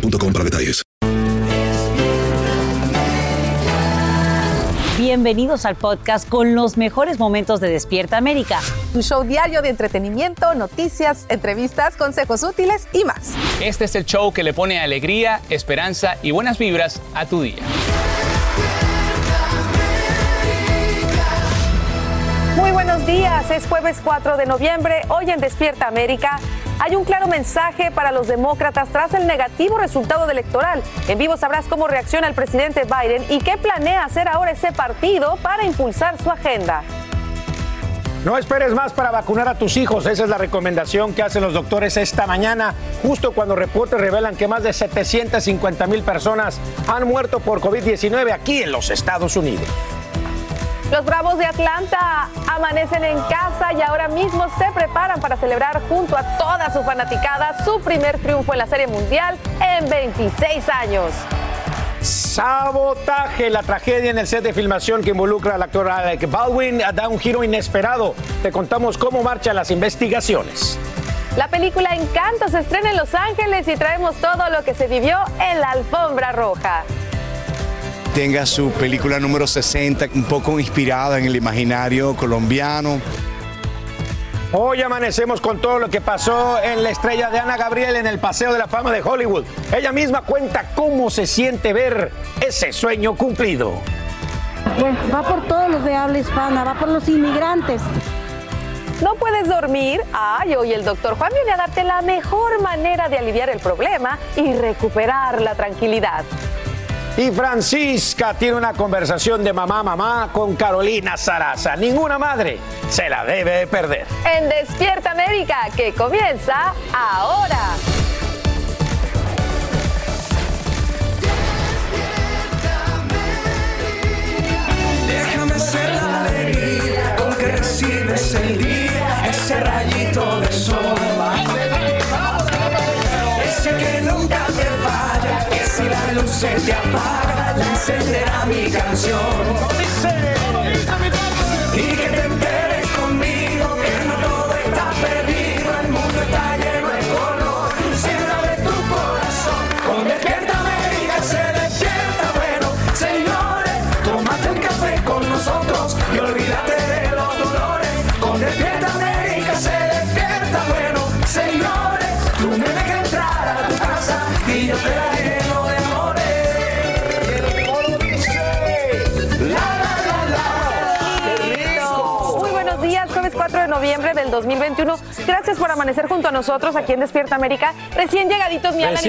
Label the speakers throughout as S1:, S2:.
S1: boostmobile.com para detalles.
S2: Bienvenidos al podcast con los mejores momentos de Despierta América.
S3: Tu show diario de entretenimiento, noticias, entrevistas, consejos útiles y más.
S4: Este es el show que le pone alegría, esperanza y buenas vibras a tu día.
S3: Muy buenos días, es jueves 4 de noviembre, hoy en Despierta América. Hay un claro mensaje para los demócratas tras el negativo resultado electoral. En vivo sabrás cómo reacciona el presidente Biden y qué planea hacer ahora ese partido para impulsar su agenda.
S5: No esperes más para vacunar a tus hijos. Esa es la recomendación que hacen los doctores esta mañana, justo cuando reportes revelan que más de 750 mil personas han muerto por COVID-19 aquí en los Estados Unidos.
S3: Los Bravos de Atlanta amanecen en casa y ahora mismo se preparan para celebrar junto a toda su fanaticada su primer triunfo en la Serie Mundial en 26 años.
S5: Sabotaje, la tragedia en el set de filmación que involucra al actor Alec Baldwin da un giro inesperado. Te contamos cómo marchan las investigaciones.
S3: La película Encanto se estrena en Los Ángeles y traemos todo lo que se vivió en la alfombra roja
S6: tenga su película número 60, un poco inspirada en el imaginario colombiano.
S5: Hoy amanecemos con todo lo que pasó en la estrella de Ana Gabriel en el Paseo de la Fama de Hollywood. Ella misma cuenta cómo se siente ver ese sueño cumplido.
S7: Pues va por todos los de habla hispana, va por los inmigrantes.
S3: ¿No puedes dormir? Ay, hoy el doctor Juan viene a darte la mejor manera de aliviar el problema y recuperar la tranquilidad.
S5: Y Francisca tiene una conversación de mamá mamá con Carolina Sarasa. Ninguna madre se la debe perder.
S3: En Despierta América, que comienza ahora.
S8: Déjame ser la alegría con que recibes el día, ese rayito de sol. Ese que nunca te falla, luz se te apaga, la encenderá mi canción.
S3: Noviembre del 2021. Gracias por amanecer junto a nosotros aquí en Despierta América. Recién llegaditos, mi Alan y.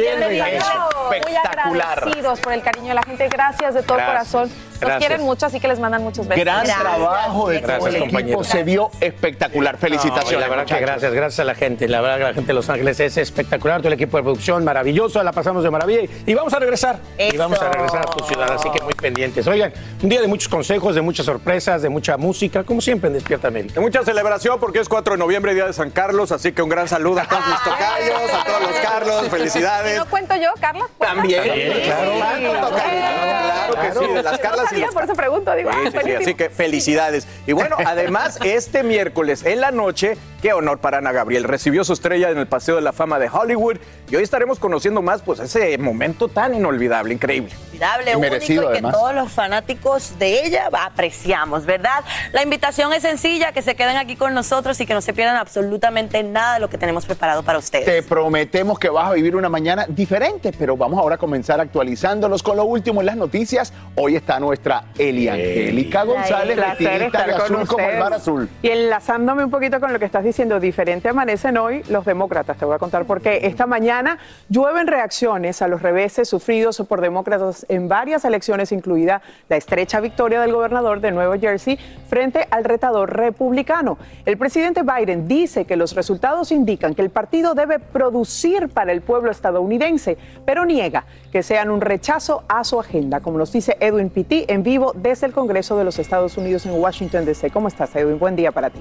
S3: Muy agradecidos por el cariño de la gente. Gracias de todo
S9: Gracias.
S3: corazón. Nos
S9: Gracias.
S3: quieren mucho, así que les mandan muchos besos.
S9: Gran trabajo de todo
S5: Gracias,
S9: el equipo,
S5: compañero.
S9: se vio espectacular. Felicitaciones.
S5: No, la verdad que gracias, gracias a la gente. La verdad que la gente de Los Ángeles es espectacular. Todo el equipo de producción maravilloso. La pasamos de maravilla. Y- vamos a regresar. Y vamos a regresar a tu ciudad. Así que muy pendientes. Oigan, un día de muchos consejos, de muchas sorpresas, de mucha música, como siempre en Despierta América.
S10: De mucha celebración porque es 4 de noviembre, Día de San Carlos, así que un gran saludo a todos mis tocayos, a todos los Carlos, felicidades.
S3: ¿No cuento yo, Carla?
S10: También, claro.
S3: Claro,
S10: Claro que sí, de las Carlas
S3: sabía, por eso pregunto. Digo,
S10: Sí,
S3: ah,
S10: sí, sí, así que felicidades. Y bueno, además, este miércoles en la noche
S11: Qué honor para Ana Gabriel. Recibió su estrella en el Paseo de la Fama de Hollywood y hoy estaremos conociendo más pues ese momento tan inolvidable, increíble.
S12: Inolvidable, único
S11: merecido,
S12: y que
S11: además.
S12: todos los fanáticos de ella apreciamos, ¿verdad? La invitación es sencilla, que se queden aquí con nosotros y que no se pierdan absolutamente nada de lo que tenemos preparado para ustedes.
S13: Te prometemos que vas a vivir una mañana diferente, pero vamos ahora a comenzar actualizándonos con lo último en las noticias. Hoy está nuestra Eli Angélica González, de
S14: con
S13: azul como el mar azul.
S14: Y enlazándome un poquito con lo que estás diciendo, diferente amanecen hoy los demócratas. Te voy a contar por qué. Esta mañana llueven reacciones a los reveses sufridos por demócratas en varias elecciones, incluida la estrecha victoria del gobernador de Nueva Jersey frente al retador republicano. El presidente Biden dice que los resultados indican que el partido debe producir para el pueblo estadounidense, pero niega que sean un rechazo a su agenda, como nos dice Edwin Pitti en vivo desde el Congreso de los Estados Unidos en Washington, D.C. ¿Cómo estás, Edwin? Buen día para ti.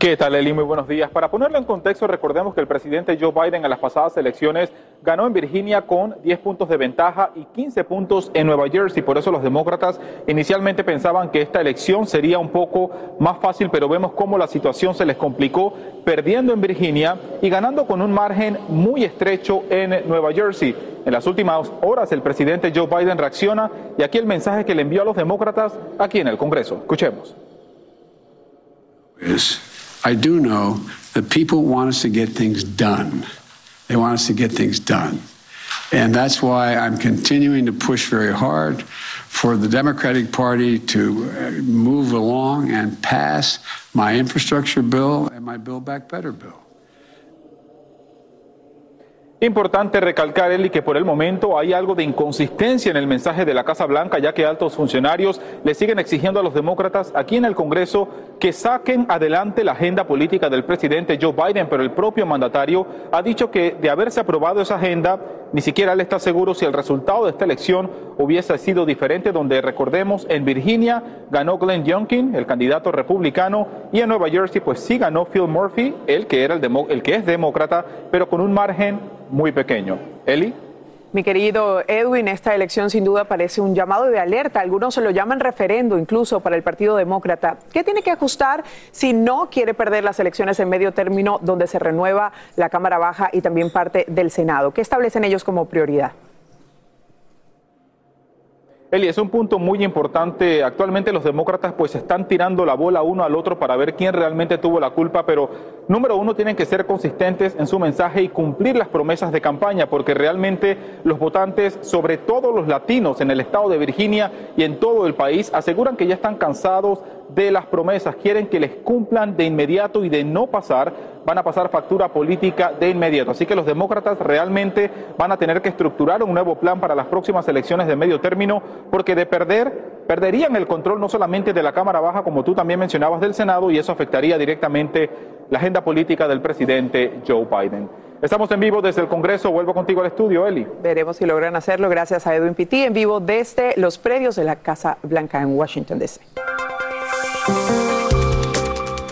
S15: ¿Qué tal, Eli? Muy buenos días. Para ponerlo en contexto, recordemos que el presidente Joe Biden en las pasadas elecciones ganó en Virginia con 10 puntos de ventaja y 15 puntos en Nueva Jersey. Por eso los demócratas inicialmente pensaban que esta elección sería un poco más fácil, pero vemos cómo la situación se les complicó, perdiendo en Virginia y ganando con un margen muy estrecho en Nueva Jersey. En las últimas horas, el presidente Joe Biden reacciona y aquí el mensaje que le envió a los demócratas aquí en el Congreso. Escuchemos.
S16: is I do know that people want us to get things done. They want us to get things done. And that's why I'm continuing to push very hard for the Democratic Party to uh, move along and pass my infrastructure bill and my Build Back Better bill.
S15: Importante recalcar, Eli, que por el momento hay algo de inconsistencia en el mensaje de la Casa Blanca, ya que altos funcionarios le siguen exigiendo a los demócratas aquí en el Congreso que saquen adelante la agenda política del presidente Joe Biden, pero el propio mandatario ha dicho que de haberse aprobado esa agenda, ni siquiera él está seguro si el resultado de esta elección hubiese sido diferente, donde recordemos, en Virginia ganó Glenn Youngkin, el candidato republicano, y en Nueva Jersey pues sí ganó Phil Murphy, el que, era el, el que es demócrata, pero con un margen muy pequeño. Eli.
S14: Mi querido Edwin, esta elección sin duda parece un llamado de alerta. Algunos se lo llaman referendo incluso para el Partido Demócrata. ¿Qué tiene que ajustar si no quiere perder las elecciones en medio término donde se renueva la Cámara Baja y también parte del Senado? ¿Qué establecen ellos como prioridad?
S15: Eli, es un punto muy importante. Actualmente los demócratas pues están tirando la bola uno al otro para ver quién realmente tuvo la culpa, pero número uno tienen que ser consistentes en su mensaje y cumplir las promesas de campaña, porque realmente los votantes, sobre todo los latinos en el estado de Virginia y en todo el país, aseguran que ya están cansados de las promesas, quieren que les cumplan de inmediato y de no pasar, van a pasar factura política de inmediato. Así que los demócratas realmente van a tener que estructurar un nuevo plan para las próximas elecciones de medio término, porque de perder, perderían el control no solamente de la Cámara Baja, como tú también mencionabas, del Senado, y eso afectaría directamente la agenda política del presidente Joe Biden. Estamos en vivo desde el Congreso, vuelvo contigo al estudio, Eli.
S14: Veremos si logran hacerlo gracias a Edwin Pitti en vivo desde los predios de la Casa Blanca en Washington, D.C.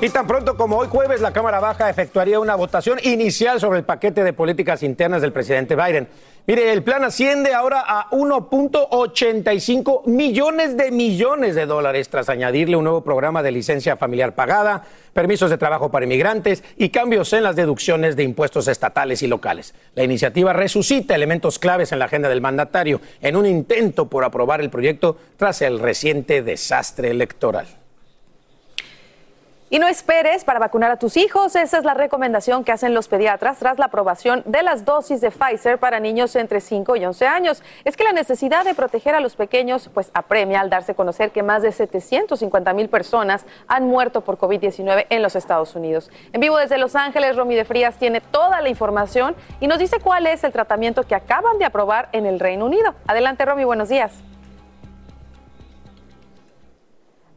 S5: Y tan pronto como hoy jueves, la Cámara Baja efectuaría una votación inicial sobre el paquete de políticas internas del presidente Biden. Mire, el plan asciende ahora a 1.85 millones de millones de dólares tras añadirle un nuevo programa de licencia familiar pagada, permisos de trabajo para inmigrantes y cambios en las deducciones de impuestos estatales y locales. La iniciativa resucita elementos claves en la agenda del mandatario en un intento por aprobar el proyecto tras el reciente desastre electoral.
S3: Y no esperes para vacunar a tus hijos. Esa es la recomendación que hacen los pediatras tras la aprobación de las dosis de Pfizer para niños entre 5 y 11 años. Es que la necesidad de proteger a los pequeños pues apremia al darse a conocer que más de 750 mil personas han muerto por COVID-19 en los Estados Unidos. En vivo desde Los Ángeles, Romy de Frías tiene toda la información y nos dice cuál es el tratamiento que acaban de aprobar en el Reino Unido. Adelante, Romy, buenos días.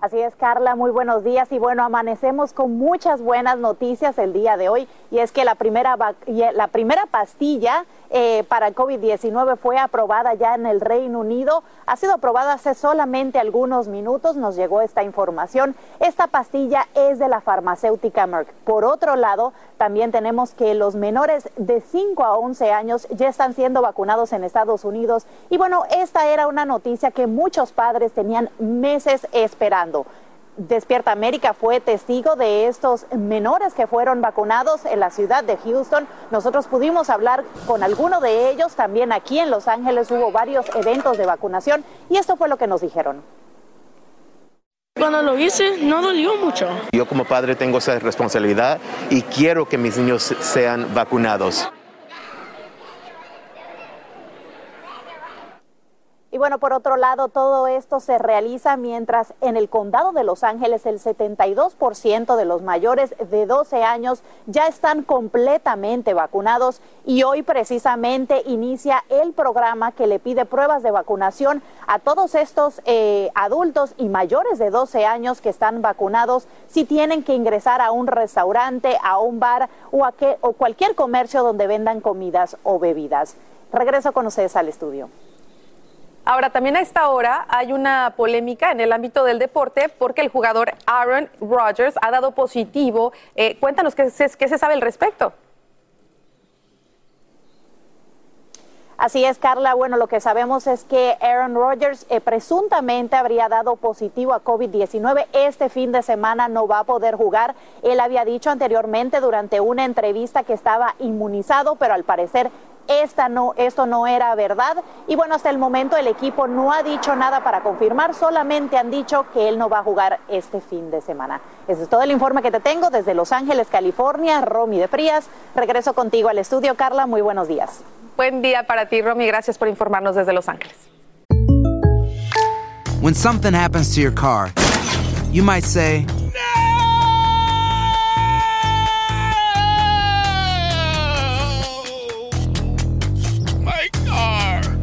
S17: Así es, Carla, muy buenos días. Y bueno, amanecemos con muchas buenas noticias el día de hoy. Y es que la primera, eh, la primera pastilla eh, para el COVID-19 fue aprobada ya en el Reino Unido, ha sido aprobada hace solamente algunos minutos, nos llegó esta información. Esta pastilla es de la farmacéutica Merck. Por otro lado, también tenemos que los menores de 5 a 11 años ya están siendo vacunados en Estados Unidos y bueno, esta era una noticia que muchos padres tenían meses esperando. Despierta América fue testigo de estos menores que fueron vacunados en la ciudad de Houston. Nosotros pudimos hablar con alguno de ellos. También aquí en Los Ángeles hubo varios eventos de vacunación y esto fue lo que nos dijeron.
S18: Cuando lo hice, no dolió mucho.
S19: Yo como padre tengo esa responsabilidad y quiero que mis niños sean vacunados.
S17: Y bueno, por otro lado, todo esto se realiza mientras en el condado de Los Ángeles el 72% de los mayores de 12 años ya están completamente vacunados y hoy precisamente inicia el programa que le pide pruebas de vacunación a todos estos eh, adultos y mayores de 12 años que están vacunados si tienen que ingresar a un restaurante, a un bar o, a que, o cualquier comercio donde vendan comidas o bebidas. Regreso con ustedes al estudio.
S3: Ahora, también a esta hora hay una polémica en el ámbito del deporte porque el jugador Aaron Rodgers ha dado positivo. Eh, cuéntanos qué se, sabe al respecto.
S17: Así es, Carla. Bueno, lo que sabemos es que Aaron Rodgers eh, presuntamente habría dado positivo a COVID-19. Este fin de semana no va a poder jugar. Él había dicho anteriormente durante una entrevista que estaba inmunizado, pero al parecer esta no, esto no era verdad. Y bueno, hasta el momento el equipo no ha dicho nada para confirmar, solamente han dicho que él no va a jugar este fin de semana. Ese es todo el informe que te tengo desde Los Ángeles, California. Romy de Frías, regreso contigo al estudio. Carla, muy buenos días.
S3: Buen día para ti, Romy. Gracias por informarnos desde Los Ángeles.
S20: When something happens to your car, you might say,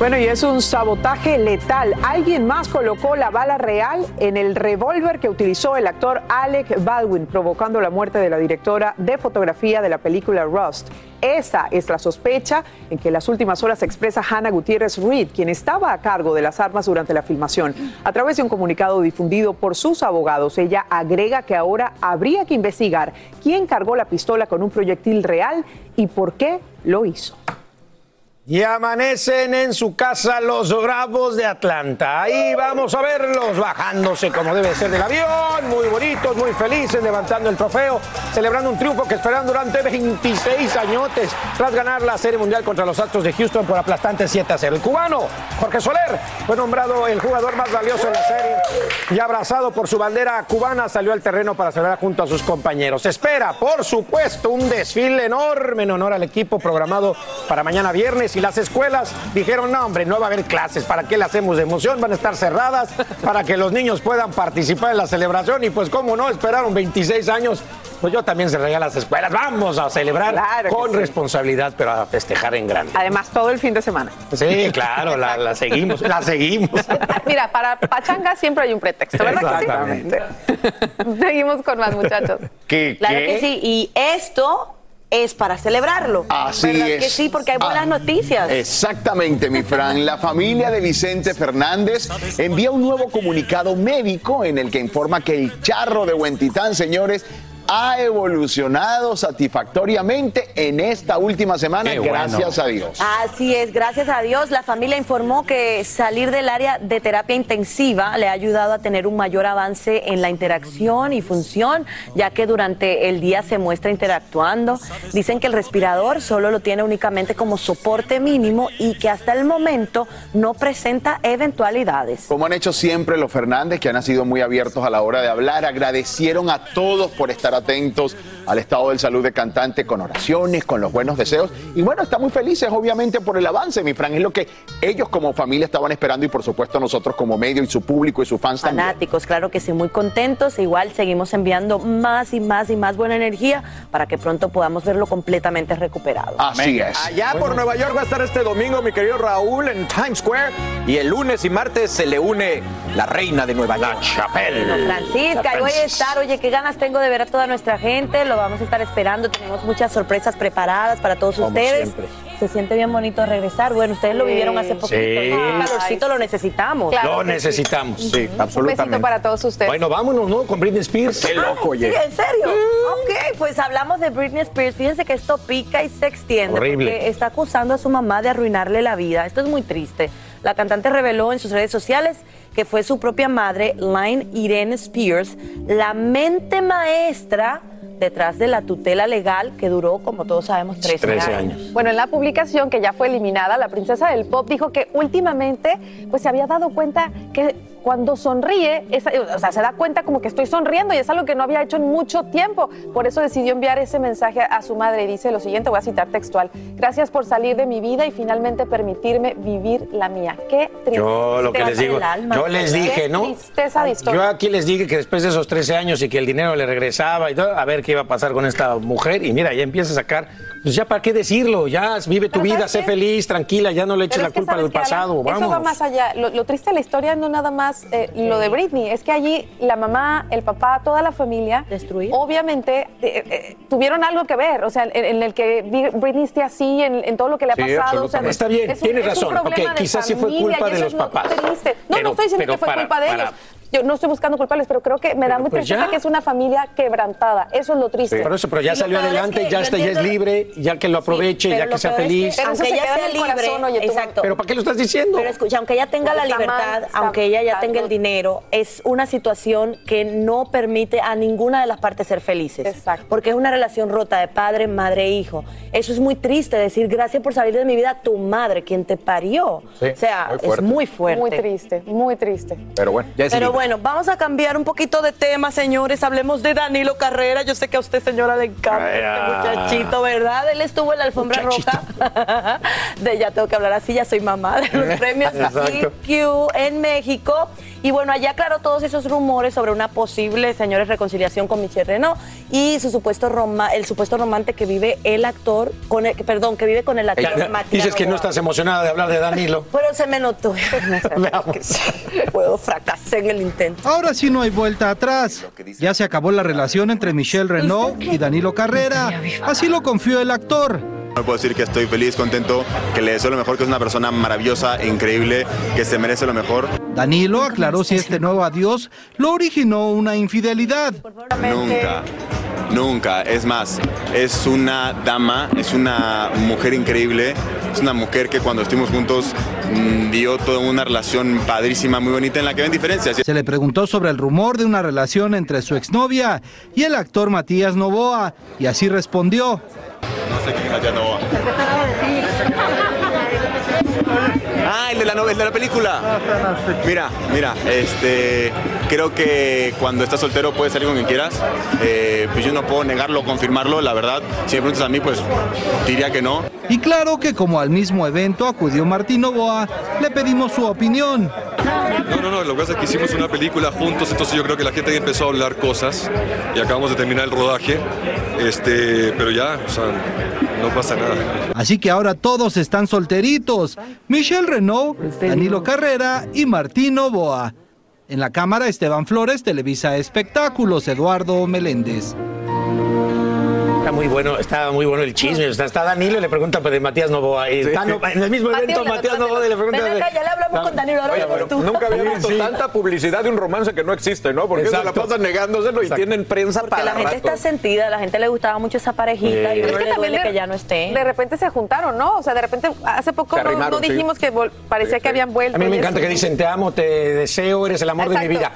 S14: Bueno, y es un sabotaje letal. Alguien más colocó la bala real en el revólver que utilizó el actor Alec Baldwin, provocando la muerte de la directora de fotografía de la película Rust. Esa es la sospecha en que en las últimas horas expresa Hannah Gutiérrez Reed, quien estaba a cargo de las armas durante la filmación. A través de un comunicado difundido por sus abogados, ella agrega que ahora habría que investigar quién cargó la pistola con un proyectil real y por qué lo hizo.
S5: Y amanecen en su casa los Bravos de Atlanta. Ahí vamos a verlos bajándose como debe ser del avión, muy bonitos, muy felices, levantando el trofeo, celebrando un triunfo que esperan durante 26 añotes tras ganar la Serie Mundial contra los Astros de Houston por aplastante 7 a 0. El cubano Jorge Soler fue nombrado el jugador más valioso en la serie y abrazado por su bandera cubana salió al terreno para celebrar junto a sus compañeros. Espera, por supuesto, un desfile enorme en honor al equipo programado para mañana viernes y las escuelas dijeron, no hombre, no va a haber clases, ¿para qué le hacemos de emoción? Van a estar cerradas para que los niños puedan participar en la celebración y pues cómo no, esperaron 26 años. Pues yo también cerraría las escuelas. Vamos a celebrar
S14: Claro
S5: con
S14: sí.
S5: responsabilidad, pero a festejar en grande.
S14: Además, todo el fin de semana.
S5: Sí, claro, la, la seguimos, la seguimos.
S3: Mira, para pachanga siempre hay un pretexto, ¿verdad? que sí? Seguimos con más muchachos.
S13: ¿Qué,
S12: Claro
S13: qué?
S12: que sí, y esto es para celebrarlo.
S13: Así
S12: ¿Verdad
S13: es.
S12: que sí? Porque hay buenas
S13: Ah,
S12: noticias.
S13: Exactamente, mi Fran. La familia de Vicente Fernández envía un nuevo comunicado médico en el que informa que el charro de Huentitán, señores, ha evolucionado satisfactoriamente en esta última semana,
S12: Qué bueno.
S13: gracias a Dios.
S12: Así es, gracias a Dios, la familia informó que salir del área de terapia intensiva le ha ayudado a tener un mayor avance en la interacción y función, ya que durante el día se muestra interactuando. Dicen que el respirador solo lo tiene únicamente como soporte mínimo y que hasta el momento no presenta eventualidades.
S13: Como han hecho siempre los Fernández, que han sido muy abiertos a la hora de hablar, agradecieron a todos por estar atentos al estado de salud de cantante con oraciones, con los buenos deseos. Y bueno, están muy felices, obviamente, por el avance, mi Fran. Es lo que ellos como familia estaban esperando y, por supuesto, nosotros como medio y su público y sus fans también.
S12: Fanáticos, claro que sí, muy contentos. Igual seguimos enviando más y más y más buena energía para que pronto podamos verlo completamente recuperado.
S13: Así es.
S11: Allá por Nueva York va a estar este domingo mi querido Raúl en Times Square y el lunes y martes se le une la reina de Nueva York, Chapelle.
S12: Francisca, y voy a estar, oye, qué ganas tengo de ver a toda nuestra gente, lo vamos a estar esperando, tenemos muchas sorpresas preparadas para todos
S5: Como
S12: ustedes.
S5: siempre.
S12: Se siente bien bonito regresar. Bueno, ustedes lo vivieron hace poquito.
S5: Sí.
S12: Calorcito lo necesitamos.
S5: lo necesitamos. Sí,
S3: Un besito para todos ustedes.
S5: Bueno, vámonos, ¿no? Con Britney Spears. Qué loco,
S12: Sí, en serio. Ok, pues hablamos de Britney Spears. Fíjense que esto pica y se extiende
S5: Horrible.
S12: porque está acusando a su mamá de arruinarle la vida. Esto es muy triste. La cantante reveló en sus redes sociales que fue su propia madre, Line Irene Spears, la mente maestra detrás de la tutela legal que duró, como todos sabemos, 13,
S5: 13
S12: años.
S5: años.
S3: Bueno, en la publicación que ya fue eliminada, la princesa del pop dijo que últimamente pues se había dado cuenta que cuando sonríe, esa- o sea, se da cuenta como que estoy sonriendo y es algo que no había hecho en mucho tiempo. Por eso decidió enviar ese mensaje a su madre y dice lo siguiente, voy a citar textual. Gracias por salir de mi vida y finalmente permitirme vivir la mía. Qué tristeza.
S5: Yo lo que les digo, yo les dije, ¿no?
S3: Tristeza de historia.
S5: Yo aquí les dije que después de esos 13 años y que el dinero le regresaba y todo, a ver qué iba a pasar con esta mujer. Y mira, ya empieza a sacar, pues ya para qué decirlo, ya vive tu vida,
S3: ¿sabes
S5: sé
S3: qué?
S5: feliz, tranquila, ya no le eches la culpa
S3: ¿sabes
S5: del
S3: qué, Alan?
S5: pasado, vamos.
S3: Eso va más allá. Lo, lo triste de la historia no nada más eh, lo de Britney, es que allí la mamá, el papá, toda la familia, obviamente eh, eh, tuvieron algo que ver, o sea, en, en el que Britney esté así, en, en todo lo que le ha
S5: Sí,
S3: pasado. o sea.
S5: Está bien,
S3: es un-
S5: tienes
S3: es
S5: razón. Ok,
S3: problema de
S5: quizás sí fue
S3: familia
S5: culpa
S3: y
S5: de
S3: eso
S5: los
S3: es lo
S5: papás.
S3: triste. No,
S5: Pero-
S3: no estoy diciendo que fue
S5: para-
S3: culpa de
S5: para-
S3: ellos. Yo no estoy buscando culpables, pero creo que me da muy
S5: pues
S3: tristeza
S5: ya.
S3: que es una familia quebrantada. Eso es lo triste.
S5: Por eso, pero ya
S3: Y
S5: salió
S3: es
S5: adelante,
S3: que
S5: ya está, ya es libre, ya que lo aproveche, ya que sea feliz.
S12: que aunque ella sea libre,
S3: corazón, oye, tú.
S12: exacto.
S5: Pero ¿para qué lo estás diciendo?
S12: Pero escucha, aunque ella tenga la
S3: mal,
S12: libertad, aunque ella ya tenga el dinero, es una situación que no permite a ninguna de las partes ser felices. Exacto. Porque es una relación rota de padre, madre e hijo. Eso es muy triste decir gracias por salir de mi vida tu madre, quien te parió.
S13: Sí,
S12: o sea,
S13: muy
S12: es muy fuerte.
S3: Muy triste, muy triste.
S13: Pero bueno, ya es
S12: Pero
S13: libre.
S12: Bueno, vamos a cambiar un poquito de tema, señores. Hablemos de Danilo Carrera. Yo sé que a usted, señora, le encanta
S5: Ay,
S12: este muchachito, ¿verdad? Él estuvo en la alfombra roja de ya tengo que hablar así, ya soy mamá de los premios. EQ en México. Y bueno, allá aclaró todos esos rumores sobre una posible, señores, reconciliación con Michelle Renault y su supuesto roma- el supuesto romance que vive el actor, con el, perdón, que vive con el actor Matías
S5: dices que no estás emocionada de hablar de Danilo.
S12: Pero se me notó. Puedo fracasar en el intento.
S21: Ahora sí no hay vuelta atrás. Ya se acabó la relación entre Michelle Renault y Danilo Carrera. Así lo confió el actor.
S22: No puedo decir que estoy feliz, contento, que le deseo lo mejor, que es una persona maravillosa e increíble, que se merece lo mejor.
S21: Danilo aclaró si este nuevo adiós lo originó una infidelidad.
S22: Nunca, nunca. Es más, es una dama, es una mujer increíble, es una mujer que cuando estuvimos juntos mm, dio toda una relación padrísima, muy bonita, en la que ven diferencias.
S21: Se le preguntó sobre el rumor de una relación entre su exnovia y el actor Matías Novoa y así respondió.
S22: No sé quién es Matías Novoa. Ah, el de la novela, el de la película. Mira, mira, este, creo que cuando estás soltero puedes salir con quien quieras. Eh, pues yo no puedo negarlo o confirmarlo, la verdad. Si me preguntas a mí, pues diría que no.
S21: Y claro que como al mismo evento acudió Martín Novoa, le pedimos su opinión.
S23: No, no, no, lo que pasa es que hicimos una película juntos, entonces yo creo que la gente empezó a hablar cosas y acabamos de terminar el rodaje, este, pero ya, o sea, no pasa nada.
S21: Así que ahora todos están solteritos. Michelle Renault, Danilo Carrera y Martín Novoa. En la cámara Esteban Flores, Televisa Espectáculos, Eduardo Meléndez.
S5: Muy bueno, estaba muy bueno el chisme. Sea, está Danilo y le pregunta pues, de Matías Novoa. Y está no- en el mismo evento Matías Novoa y le pregunta
S12: Ven acá, ya le hablamos con Danilo. ahora
S10: Oye,
S12: vamos
S10: pero
S12: tú.
S10: nunca había visto
S5: Sí.
S10: tanta publicidad de un romance que no existe, ¿no? Porque se la
S5: Exacto.
S10: pasan negándoselo y
S5: Exacto.
S10: tienen prensa
S12: Porque
S10: para
S12: la gente
S10: rato.
S12: está sentida, a la gente le gustaba mucho esa parejita y
S3: Es que
S12: le
S3: también
S12: duele
S3: de-
S12: que ya no esté.
S3: De repente se juntaron, ¿no? O sea, de repente, hace poco no, no
S10: sí.
S3: dijimos que vol- parecía que habían vuelto.
S5: A mí me encanta que dicen te amo, te deseo, eres el amor de mi vida.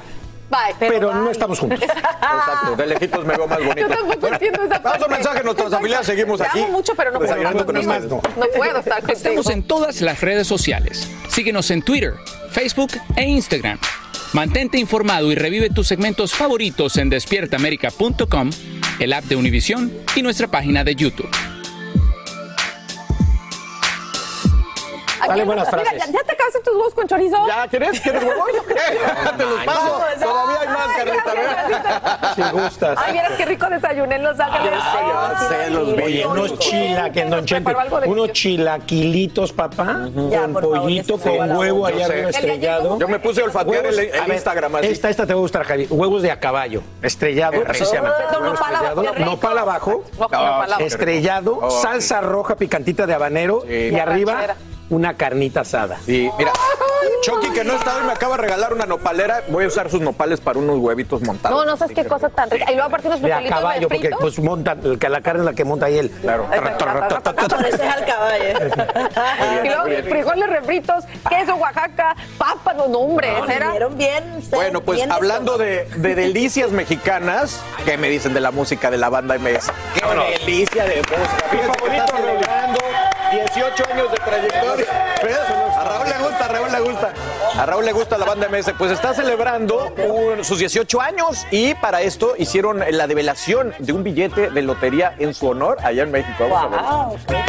S3: Bye.
S5: Pero, no estamos juntos.
S10: Exacto, de lejitos me veo más bonita.
S3: Yo tampoco entiendo esa
S10: Vamos a
S3: parte.
S10: un mensaje a nuestras afiliadas, seguimos
S3: Te
S10: aquí.
S3: amo mucho, pero no puedo estar contigo.
S10: Ernesto.
S3: No puedo estar contigo.
S4: Estamos en todas las redes sociales. Síguenos en Twitter, Facebook e Instagram. Mantente informado y revive tus segmentos favoritos en despiertaamerica.com, el app de Univision y nuestra página de YouTube.
S5: Dale
S3: en-
S5: buenas
S3: Mira,
S5: frases.
S3: ¿ya, ya te acabaste tus huevos con chorizo?
S10: ¿Ya quieres? ¿Quieres huevos? Te los paso. Todavía hay más, Carlita.
S5: Si gustas.
S3: Ay, vieras qué rico desayuné en Los Ángeles.
S10: ya sé, los.
S5: Oye, unos chilaquiles, don Chente, unos chilaquilitos, papá, con pollito, con huevo allá arriba
S10: El
S5: estrellado.
S10: Yo me puse a olfatear el, Instagram así.
S5: Esta, esta te va a gustar, Javi. Huevos de a caballo, estrellado, así se llama.
S3: No, nopal abajo,
S5: estrellado,
S10: Oh,
S5: salsa roja picantita de habanero y arriba. Una carnita asada.
S10: Sí, mira, Chucky que no está hoy me acaba de regalar una nopalera. Voy a usar sus nopales para unos huevitos montados.
S3: No, no sabes qué cosa tan rica. Y luego aparte unos
S5: De a caballo, porque pues monta, el que la carne es la que monta ahí él. Claro.
S12: Pareces al caballo.
S3: Y luego frijoles refritos, queso Oaxaca, papas, no, no, hombre, era...
S12: Vieron bien.
S10: Bueno, pues hablando de, de delicias mexicanas, ¿qué me dicen de la música de la banda MS? ¡Qué delicia de música! Fíjense que está celebrando 18 años de trayectoria. A Raúl le gusta, a Raúl le gusta. A Raúl le gusta la banda MS. Pues está celebrando un- sus 18 años y para esto hicieron la develación de un billete de lotería en su honor allá en México. Vamos a ver.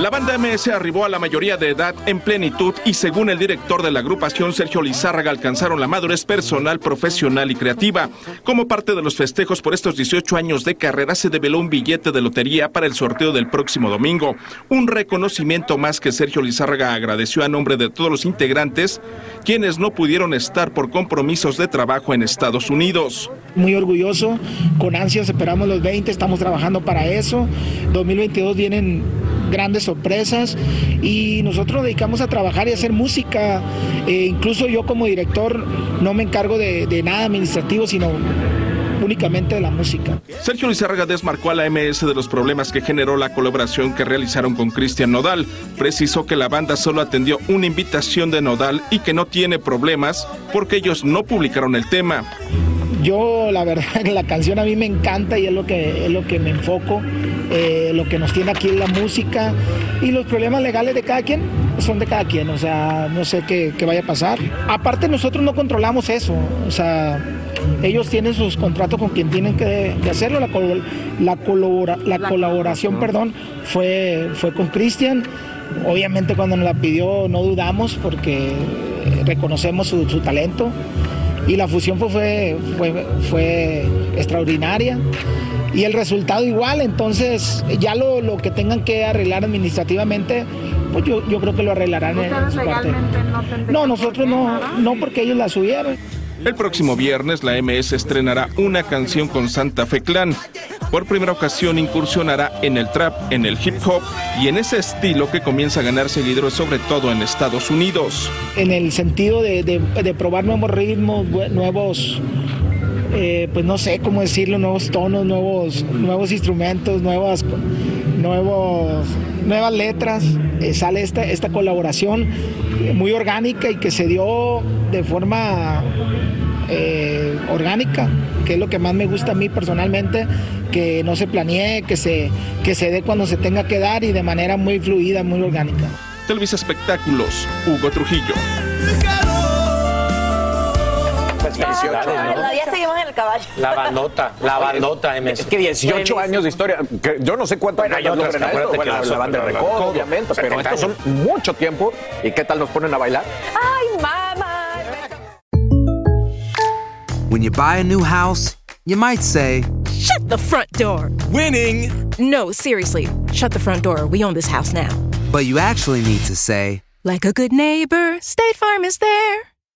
S24: La banda MS arribó a la mayoría de edad en plenitud y según el director de la agrupación Sergio Lizárraga alcanzaron la madurez personal, profesional y creativa. Como parte de los festejos por estos 18 años de carrera se develó un billete de lotería para el sorteo del próximo domingo. Un reconocimiento más que Sergio Lizárraga agradeció a nombre de todos los integrantes quienes no pudieron estar por compromisos de trabajo en Estados Unidos.
S25: muy orgulloso, con ansias esperamos los 20, estamos trabajando para eso. 2022 vienen grandes sorpresas y nosotros nos dedicamos a trabajar y hacer música. Eh, incluso yo como director no me encargo de nada administrativo, sino únicamente de la música.
S24: Sergio Lizárraga desmarcó a la MS de los problemas que generó la colaboración que realizaron con Cristian Nodal. Precisó que la banda solo atendió una invitación de Nodal y que no tiene problemas porque ellos no publicaron el tema.
S25: Yo la verdad la canción a mí me encanta y es lo que es lo que me enfoco, eh, lo que nos tiene aquí es la música y los problemas legales de cada quien son de cada quien, o sea, no sé qué, qué vaya a pasar. Aparte nosotros no controlamos eso, o sea, ellos tienen sus contratos con quien tienen que, que hacerlo, la, col- la, colabora- la colaboración, perdón, fue, fue con Cristian. Obviamente cuando nos la pidió no dudamos porque reconocemos su, su talento y la fusión fue, fue, fue, fue extraordinaria y el resultado igual, entonces ya lo, lo que tengan que arreglar administrativamente, pues yo, yo creo que lo arreglarán en su parte. No, nosotros no, no porque ellos la subieron.
S24: El próximo viernes la MS estrenará una canción con Santa Fe Clan. Por primera ocasión incursionará en el trap, en el hip hop y en ese estilo que comienza a ganar seguidores sobre todo en Estados Unidos.
S25: En el sentido de, probar nuevos ritmos, nuevos, eh, pues no sé cómo decirlo, nuevos tonos, nuevos, nuevos instrumentos, nuevas, nuevos, nuevas letras. Eh, sale esta, esta colaboración eh, muy orgánica y que se dio de forma eh, orgánica, que es lo que más me gusta a mí personalmente, que no se planee, que se, que se dé cuando se tenga que dar y de manera muy fluida, muy orgánica.
S24: Televisa Espectáculos, Hugo Trujillo.
S5: Pues felicidades, ¿no?
S12: Todavía seguimos en el caballo.
S5: La bandota, la bandota MS.
S10: Es que 18 años de historia. que yo no sé cuántas
S5: Bueno, hay otras que acuérdate
S10: Bueno,
S5: que
S10: la banda de obviamente, pero
S5: 70
S10: estos son mucho tiempo. ¿Y qué tal nos ponen a bailar?
S3: Ay, mamá.
S20: When you buy a new house, you might say,
S26: Shut the front door. Winning. No, seriously. Shut the front door. We own this house now.
S20: but you actually need to say,
S26: Like a good neighbor, State Farm is there.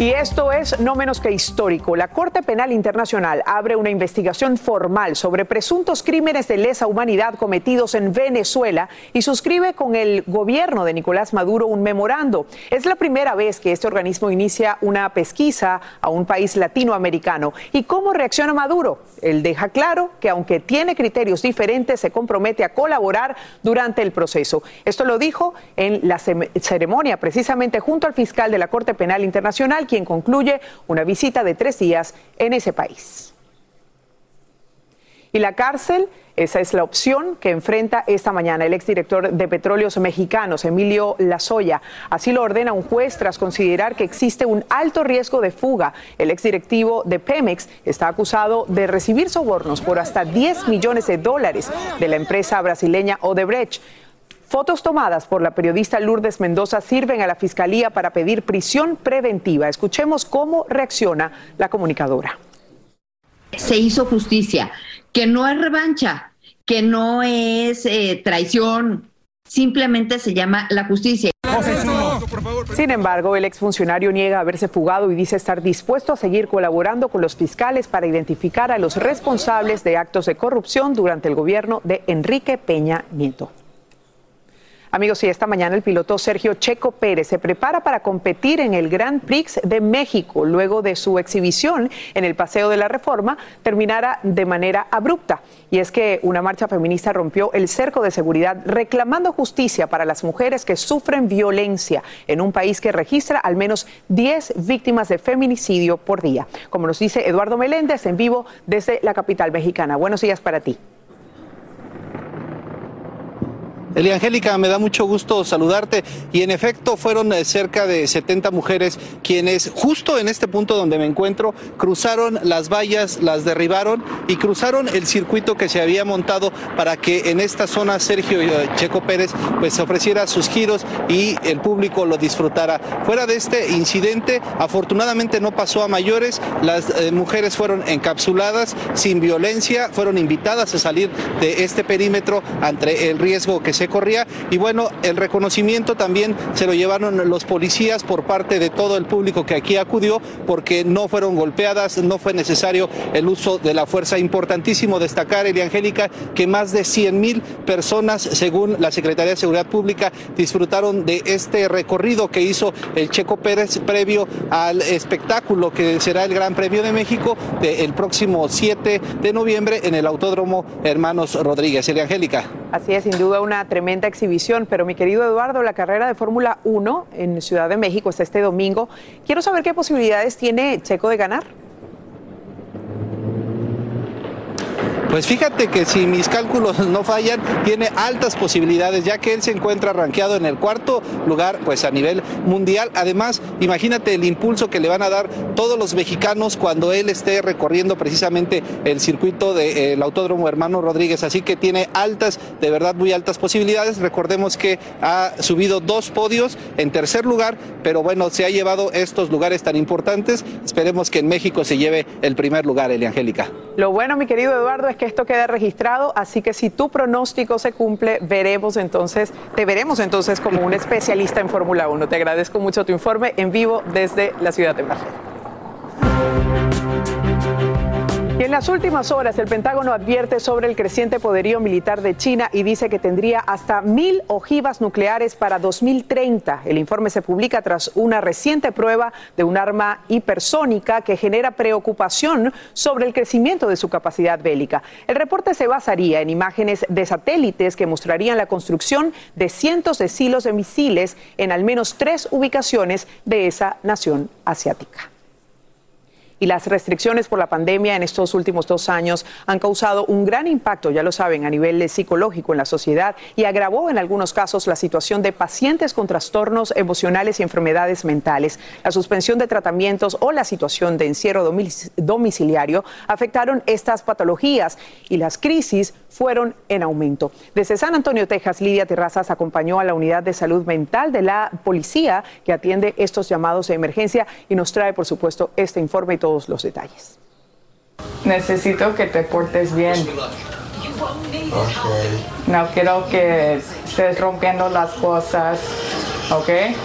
S14: Y esto es no menos que histórico. La Corte Penal Internacional abre una investigación formal sobre presuntos crímenes de lesa humanidad cometidos en Venezuela y suscribe con el gobierno de Nicolás Maduro un memorando. Es la primera vez que este organismo inicia una pesquisa a un país latinoamericano. ¿Y cómo reacciona Maduro? Él deja claro que aunque tiene criterios diferentes, se compromete a colaborar durante el proceso. Esto lo dijo en la ceremonia precisamente junto al fiscal de la Corte Penal Internacional quien concluye una visita de tres días en ese país. Y la cárcel, esa es la opción que enfrenta esta mañana el exdirector de Petróleos Mexicanos, Emilio Lazoya. Así lo ordena un juez tras considerar que existe un alto riesgo de fuga. El exdirectivo de Pemex está acusado de recibir sobornos por hasta 10 millones de dólares de la empresa brasileña Odebrecht. Fotos tomadas por la periodista Lourdes Mendoza sirven a la Fiscalía para pedir prisión preventiva. Escuchemos cómo reacciona la comunicadora.
S27: Se hizo justicia, que no es revancha, que no es eh, traición, simplemente se llama la justicia.
S14: Sin embargo, el exfuncionario niega haberse fugado y dice estar dispuesto a seguir colaborando con los fiscales para identificar a los responsables de actos de corrupción durante el gobierno de Enrique Peña Nieto. Amigos, y esta mañana el piloto Sergio Checo Pérez se prepara para competir en el Grand Prix de México luego de su exhibición en el Paseo de la Reforma terminara de manera abrupta. Y es que una marcha feminista rompió el cerco de seguridad reclamando justicia para las mujeres que sufren violencia en un país que registra al menos 10 víctimas de feminicidio por día. Como nos dice Eduardo Meléndez en vivo desde la capital mexicana. Buenos días para ti.
S21: Elia Angélica, me da mucho gusto saludarte. Y en efecto, fueron eh, cerca de 70 mujeres quienes, justo en este punto donde me encuentro, cruzaron las vallas, las derribaron y cruzaron el circuito que se había montado para que en esta zona Sergio eh, Checo Pérez pues ofreciera sus giros y el público lo disfrutara. Fuera de este incidente, afortunadamente no pasó a mayores. Las eh, mujeres fueron encapsuladas sin violencia, fueron invitadas a salir de este perímetro ante el riesgo que se corría y bueno, el reconocimiento también se lo llevaron los policías por parte de todo el público que aquí acudió porque no fueron golpeadas, no fue necesario el uso de la fuerza. Importantísimo destacar, Elia Angélica, que más de 100 mil personas, según la Secretaría de Seguridad Pública, disfrutaron de este recorrido que hizo el Checo Pérez previo al espectáculo que será el Gran Premio de México el próximo 7 de noviembre en el Autódromo Hermanos Rodríguez. Elia Angélica.
S14: Así es, sin duda una tremenda exhibición, pero mi querido Eduardo, la carrera de Fórmula 1 en Ciudad de México está este domingo. Quiero saber qué posibilidades tiene Checo de ganar.
S21: Pues fíjate que si mis cálculos no fallan, tiene altas posibilidades, ya que él se encuentra rankeado en el cuarto lugar, pues a nivel mundial. Además, imagínate el impulso que le van a dar todos los mexicanos cuando él esté recorriendo precisamente el circuito del Autódromo Hermano Rodríguez. Así que tiene altas, de verdad muy altas posibilidades. Recordemos que ha subido dos podios en tercer lugar, pero bueno, se ha llevado estos lugares tan importantes. Esperemos que en México se lleve el primer lugar, Elia Angélica.
S14: Lo bueno, mi querido Eduardo, es que esto queda registrado, así que si tu pronóstico se cumple, veremos entonces, te veremos entonces como un especialista en Fórmula 1. Te agradezco mucho tu informe en vivo desde la ciudad de México. Y en las últimas horas, el Pentágono advierte sobre el creciente poderío militar de China y dice que tendría hasta mil ojivas nucleares para 2030. El informe se publica tras una reciente prueba de un arma hipersónica que genera preocupación sobre el crecimiento de su capacidad bélica. El reporte se basaría en imágenes de satélites que mostrarían la construcción de cientos de silos de misiles en al menos tres ubicaciones de esa nación asiática y las restricciones por la pandemia en estos últimos dos años han causado un gran impacto, ya lo saben, a nivel psicológico en la sociedad y agravó en algunos casos la situación de pacientes con trastornos emocionales y enfermedades mentales. La suspensión de tratamientos o la situación de encierro domiciliario afectaron estas patologías y las crisis fueron en aumento. Desde San Antonio, Texas, Lidia Terrazas acompañó a la unidad de salud mental de la policía que atiende estos llamados de emergencia y nos trae, por supuesto, este informe y todos los detalles.
S28: Necesito que te portes bien. No quiero que estés rompiendo las cosas, ¿ok?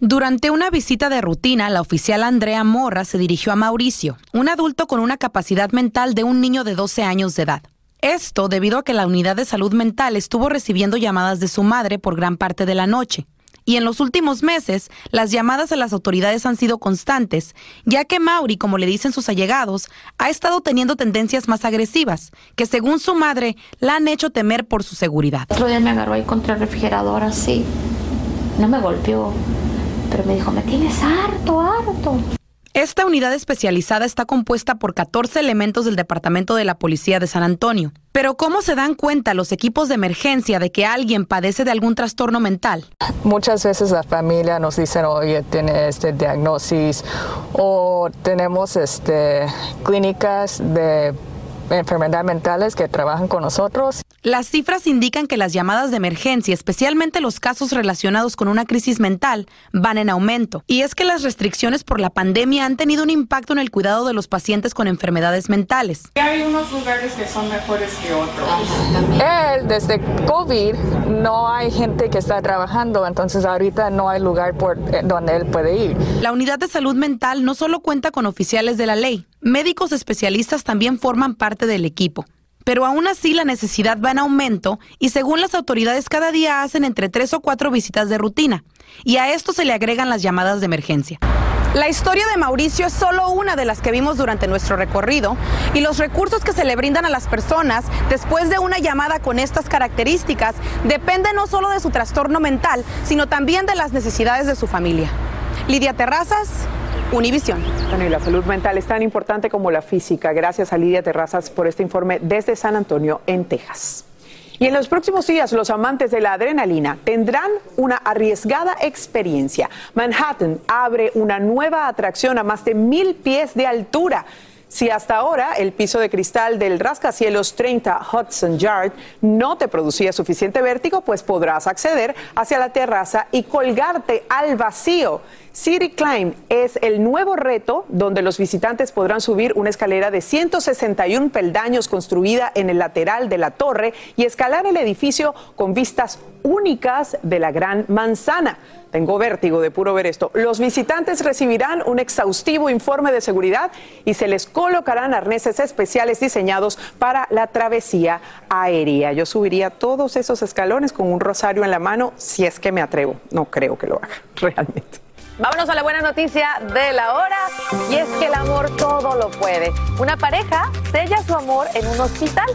S29: Durante una visita de rutina, la oficial Andrea Morra se dirigió a Mauricio, un adulto con una capacidad mental de un niño de 12 años de edad. Esto debido a que la unidad de salud mental estuvo recibiendo llamadas de su madre por gran parte de la noche. Y en los últimos meses, las llamadas a las autoridades han sido constantes, ya que Mauri, como le dicen sus allegados, ha estado teniendo tendencias más agresivas, que según su madre, la han hecho temer por su seguridad.
S30: Otro día me agarró ahí contra el refrigerador así. No me golpeó, pero me dijo, me tienes harto, harto.
S29: Esta unidad especializada está compuesta por 14 elementos del Departamento de la Policía de San Antonio. Pero ¿cómo se dan cuenta los equipos de emergencia de que alguien padece de algún trastorno mental?
S28: Muchas veces la familia nos dice, oye, tiene este diagnosis o tenemos este, clínicas de enfermedades mentales que trabajan con nosotros.
S29: Las cifras indican que las llamadas de emergencia, especialmente los casos relacionados con una crisis mental, van en aumento. Y es que las restricciones por la pandemia han tenido un impacto en el cuidado de los pacientes con enfermedades mentales.
S28: Hay unos lugares que son mejores que otros. Él, desde COVID, no hay gente que está trabajando, entonces ahorita no hay lugar por eh, donde él puede ir.
S29: La unidad de salud mental no solo cuenta con oficiales de la ley, médicos especialistas también forman parte del equipo. Pero aún así la necesidad va en aumento y según las autoridades cada día hacen entre tres o cuatro visitas de rutina. Y a esto se le agregan las llamadas de emergencia. La historia de Mauricio es solo una de las que vimos durante nuestro recorrido y los recursos que se le brindan a las personas después de una llamada con estas características dependen no solo de su trastorno mental, sino también de las necesidades de su familia. Lidia Terrazas, Univisión.
S14: Bueno, y la salud mental es tan importante como la física. Gracias a Lidia Terrazas por este informe desde San Antonio, en Texas. Y en los próximos días, los amantes de la adrenalina tendrán una arriesgada experiencia. Manhattan abre una nueva atracción a más de mil pies de altura. Si hasta ahora el piso de cristal del rascacielos 30 Hudson Yard no te producía suficiente vértigo, pues podrás acceder hacia la terraza y colgarte al vacío. City Climb es el nuevo reto donde los visitantes podrán subir una escalera de 161 peldaños construida en el lateral de la torre y escalar el edificio con vistas únicas de la Gran Manzana. Tengo vértigo de puro ver esto. Los visitantes recibirán un exhaustivo informe de seguridad y se les colocarán arneses especiales diseñados para la travesía aérea. Yo subiría todos esos escalones con un rosario en la mano si es que me atrevo. No creo que lo haga, realmente.
S3: Vámonos a la buena noticia de la hora y es que el amor todo lo puede. Una pareja sella su amor en un hospital.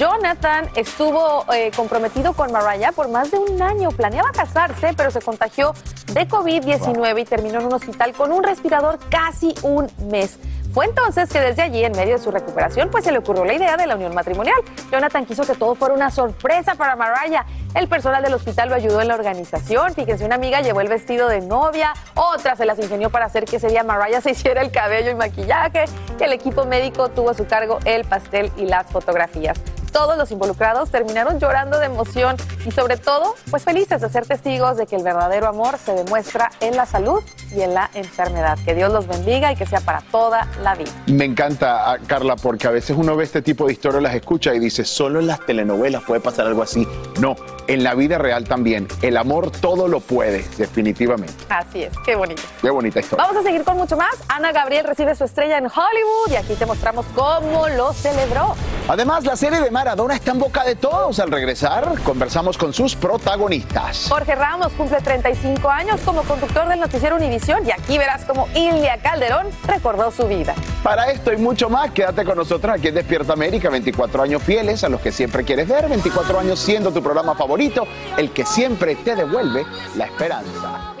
S3: Jonathan estuvo eh, comprometido con Mariah por más de un año. Planeaba casarse, pero se contagió de COVID-19 y terminó en un hospital con un respirador casi un mes. Fue entonces que desde allí, en medio de su recuperación, pues se le ocurrió la idea de la unión matrimonial. Jonathan quiso que todo fuera una sorpresa para Mariah. El personal del hospital lo ayudó en la organización. Fíjense, una amiga llevó el vestido de novia, otra se las ingenió para hacer que ese día Mariah se hiciera el cabello y maquillaje. El equipo médico tuvo a su cargo el pastel y las fotografías. Todos los involucrados terminaron llorando de emoción y sobre todo, pues felices de ser testigos de que el verdadero amor se demuestra en la salud y en la enfermedad. Que Dios los bendiga y que sea para toda la vida.
S9: Me encanta, ah, Carla, porque a veces uno ve este tipo de historias, las escucha y dice, solo en las telenovelas puede pasar algo así. No, en la vida real también. El amor todo lo puede, definitivamente.
S3: Así es, qué bonito.
S9: Qué bonita historia.
S3: Vamos a seguir con mucho más. Ana Gabriel recibe su estrella en Hollywood y aquí te mostramos cómo lo celebró.
S9: Además, la serie de Maradona está en boca de todos. Al regresar, conversamos con sus protagonistas.
S3: Jorge Ramos cumple 35 años como conductor del noticiero Univisión y aquí verás cómo Ilia Calderón recordó su vida.
S9: Para esto y mucho más, quédate con nosotros aquí en Despierta América, 24 años fieles a los que siempre quieres ver, 24 años siendo tu programa favorito, el que siempre te devuelve la esperanza.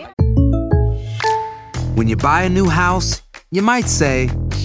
S20: When you buy a new house, you might say,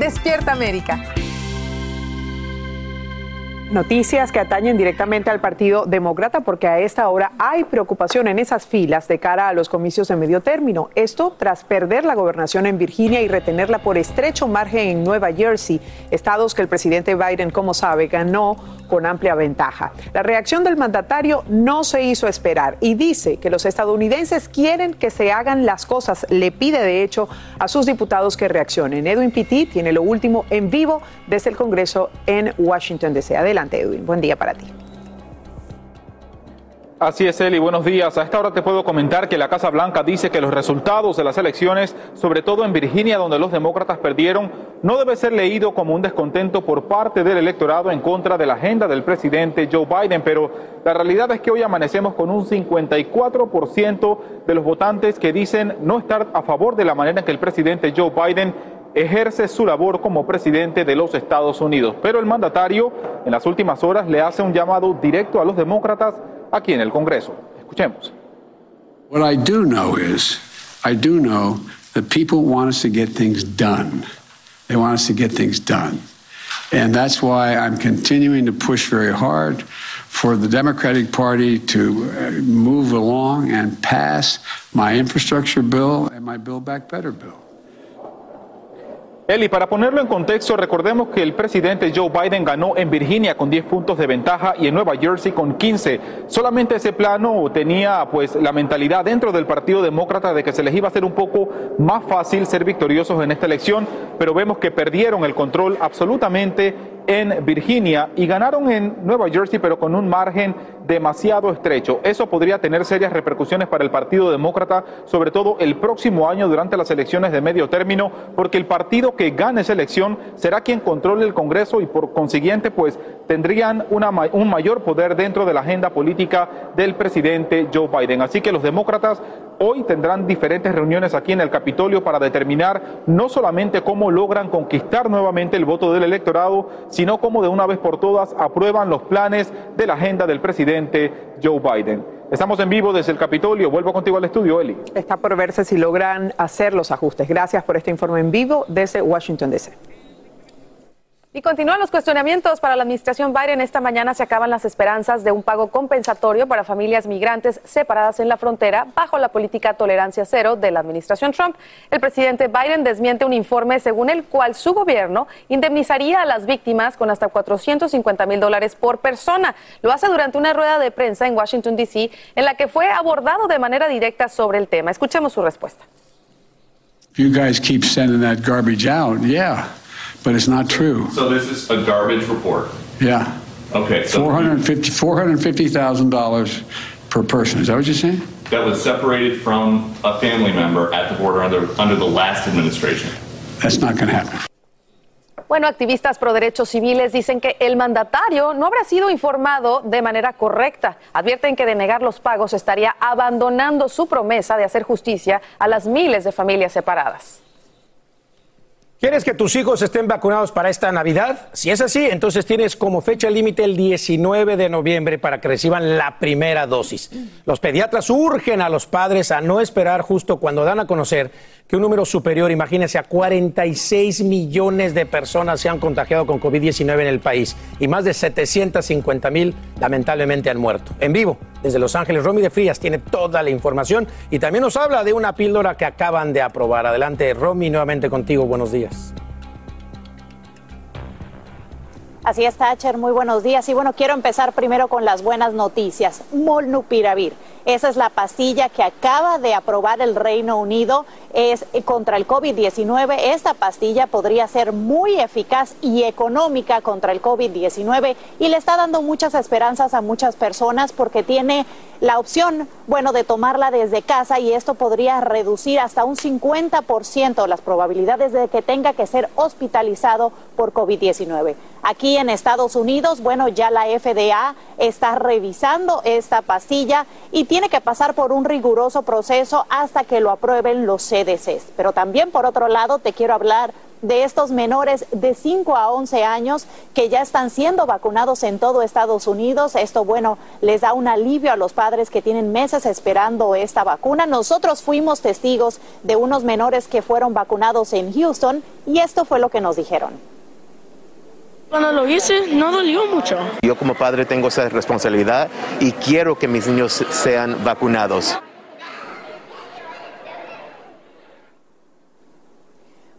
S3: Despierta América.
S14: Noticias que atañen directamente al Partido Demócrata porque a esta hora hay preocupación en esas filas de cara a los comicios de medio término. Esto tras perder la gobernación en Virginia y retenerla por estrecho margen en Nueva Jersey, estados que el presidente Biden, como sabe, ganó con amplia ventaja. La reacción del mandatario no se hizo esperar y dice que los estadounidenses quieren que se hagan las cosas. Le pide, de hecho, a sus diputados que reaccionen. Edwin Pitti tiene lo último en vivo desde el Congreso en Washington, D.C. Adelante, Edwin. Buen día para ti.
S15: Así es, Eli. Buenos días. A esta hora te puedo comentar que la Casa Blanca dice que los resultados de las elecciones, sobre todo en Virginia, donde los demócratas perdieron, no debe ser leído como un descontento por parte del electorado en contra de la agenda del presidente Joe Biden. Pero la realidad es que hoy amanecemos con un 54% de los votantes que dicen no estar a favor de la manera en que el presidente Joe Biden ejerce su labor como presidente de los Estados Unidos. Pero el mandatario en las últimas horas le hace un llamado directo a los demócratas aquí en el Congreso. Escuchemos.
S31: What I do know is, I do know that people want us to get things done. They want us to get things done. And that's why I'm continuing to push very hard for the Democratic Party to uh, move along and pass my infrastructure bill and my Build Back Better bill.
S15: Eli, para ponerlo en contexto, recordemos que el presidente Joe Biden ganó en Virginia con 10 puntos de ventaja y en Nueva Jersey con 15. Solamente ese plano tenía pues la mentalidad dentro del Partido Demócrata de que se les iba a hacer un poco más fácil ser victoriosos en esta elección, pero vemos que perdieron el control absolutamente en Virginia y ganaron en Nueva Jersey, pero con un margen demasiado estrecho. Eso podría tener serias repercusiones para el Partido Demócrata, sobre todo el próximo año durante las elecciones de medio término, porque el partido que gane esa elección será quien controle el Congreso y por consiguiente pues tendrían un mayor poder dentro de la agenda política del presidente Joe Biden. Así que los demócratas hoy tendrán diferentes reuniones aquí en el Capitolio para determinar no solamente cómo logran conquistar nuevamente el voto del electorado, sino cómo de una vez por todas aprueban los planes de la agenda del presidente Joe Biden. Estamos en vivo desde el Capitolio. Vuelvo contigo al estudio, Eli.
S14: Está por verse si logran hacer los ajustes. Gracias por este informe en vivo desde Washington, D.C.
S3: Y continúan los cuestionamientos para la administración Biden. Esta mañana se acaban las esperanzas de un pago compensatorio para familias migrantes separadas en la frontera bajo la política tolerancia cero de la administración Trump. El presidente Biden desmiente un informe según el cual su gobierno indemnizaría a las víctimas con hasta 450 mil dólares por persona. Lo hace durante una rueda de prensa en Washington, D.C., en la que fue abordado de manera directa sobre el tema. Escuchemos su respuesta.
S31: You guys keep sending that garbage out, yeah, but it's not true.
S24: So this is a garbage report.
S31: Yeah.
S24: Okay, so
S31: $450 $450,000 per person. Is that what you're saying?
S24: that was separated from a family member at the border under, under the last administration.
S31: That's not going to happen.
S3: Bueno, activistas pro derechos civiles dicen que el mandatario no habrá sido informado de manera correcta. Advierten que de negar los pagos estaría abandonando su promesa de hacer justicia a las miles de familias separadas.
S5: ¿Quieres que tus hijos estén vacunados para esta Navidad? Si es así, entonces tienes como fecha límite el 19 de noviembre para que reciban la primera dosis. Los pediatras urgen a los padres a no esperar justo cuando dan a conocer que un número superior, imagínense, a 46 millones de personas se han contagiado con COVID-19 en el país y más de 750 mil lamentablemente han muerto. En vivo, desde Los Ángeles, Romy de Frías tiene toda la información y también nos habla de una píldora que acaban de aprobar. Adelante, Romy, nuevamente contigo. Buenos días.
S17: Así es, Thatcher, muy buenos días. Y bueno, quiero empezar primero con las buenas noticias. Molnupiravir. Esa es la pastilla que acaba de aprobar el Reino Unido. Es contra el COVID-19. Esta pastilla podría ser muy eficaz y económica contra el COVID-19 y le está dando muchas esperanzas a muchas personas porque tiene la opción, bueno, de tomarla desde casa y esto podría reducir hasta un 50% las probabilidades de que tenga que ser hospitalizado por COVID-19. Aquí en Estados Unidos, bueno, ya la FDA está revisando esta pastilla y tiene que pasar por un riguroso proceso hasta que lo aprueben los CDCs. Pero también, por otro lado, te quiero hablar de estos menores de 5 a 11 años que ya están siendo vacunados en todo Estados Unidos. Esto, bueno, les da un alivio a los padres que tienen meses esperando esta vacuna. Nosotros fuimos testigos de unos menores que fueron vacunados en Houston y esto fue lo que nos dijeron.
S4: Cuando lo hice, no dolió mucho.
S6: Yo como padre tengo esa responsabilidad y quiero que mis niños sean vacunados.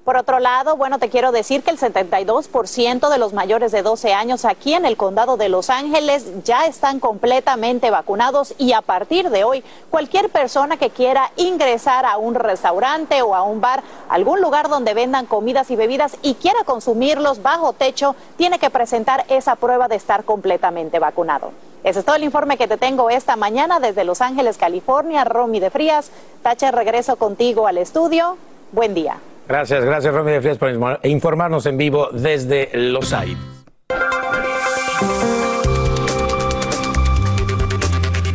S17: Por otro lado, bueno, te quiero decir que el 72% de los mayores de 12 años aquí en el condado de Los Ángeles ya están completamente vacunados y a partir de hoy, cualquier persona que quiera ingresar a un restaurante o a un bar, algún lugar donde vendan comidas y bebidas y quiera consumirlos bajo techo, tiene que presentar esa prueba de estar completamente vacunado. Ese es todo el informe que te tengo esta mañana desde Los Ángeles, California. Romy de Frías, Tache, regreso contigo al estudio. Buen día.
S5: Gracias, gracias Romy de Frías por informarnos en vivo desde Los Aires.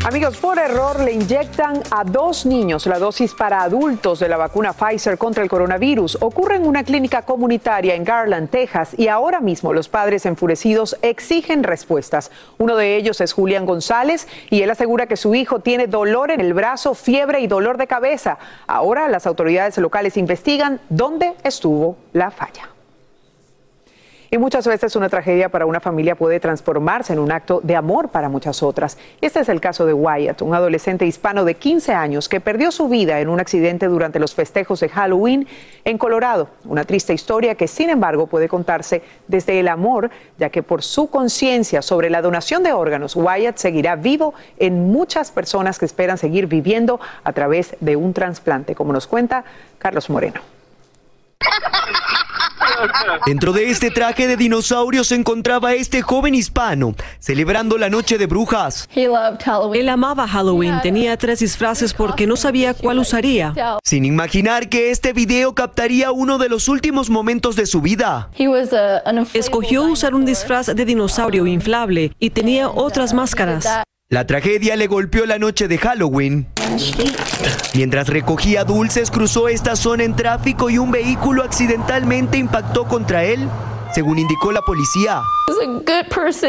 S14: Amigos, por error le inyectan a dos niños la dosis para adultos de la vacuna Pfizer contra el coronavirus. Ocurre en una clínica comunitaria en Garland, Texas, y ahora mismo los padres enfurecidos exigen respuestas. Uno de ellos es Julián González y él asegura que su hijo tiene dolor en el brazo, fiebre y dolor de cabeza. Ahora las autoridades locales investigan dónde estuvo la falla. Y muchas veces una tragedia para una familia puede transformarse en un acto de amor para muchas otras. Este es el caso de Wyatt, un adolescente hispano de 15 años que perdió su vida en un accidente durante los festejos de Halloween en Colorado. Una triste historia que sin embargo puede contarse desde el amor, ya que por su conciencia sobre la donación de órganos, Wyatt seguirá vivo en muchas personas que esperan seguir viviendo a través de un trasplante, como nos cuenta Carlos Moreno.
S32: Dentro de este traje de dinosaurio se encontraba este joven hispano celebrando la noche de brujas.
S33: Él amaba Halloween, tenía tres disfraces porque no sabía cuál usaría.
S32: Sin imaginar que este video captaría uno de los últimos momentos de su vida.
S33: Escogió usar un disfraz de dinosaurio inflable y tenía otras máscaras.
S32: La tragedia le golpeó la noche de Halloween. Mientras recogía dulces, cruzó esta zona en tráfico y un vehículo accidentalmente impactó contra él, según indicó la policía.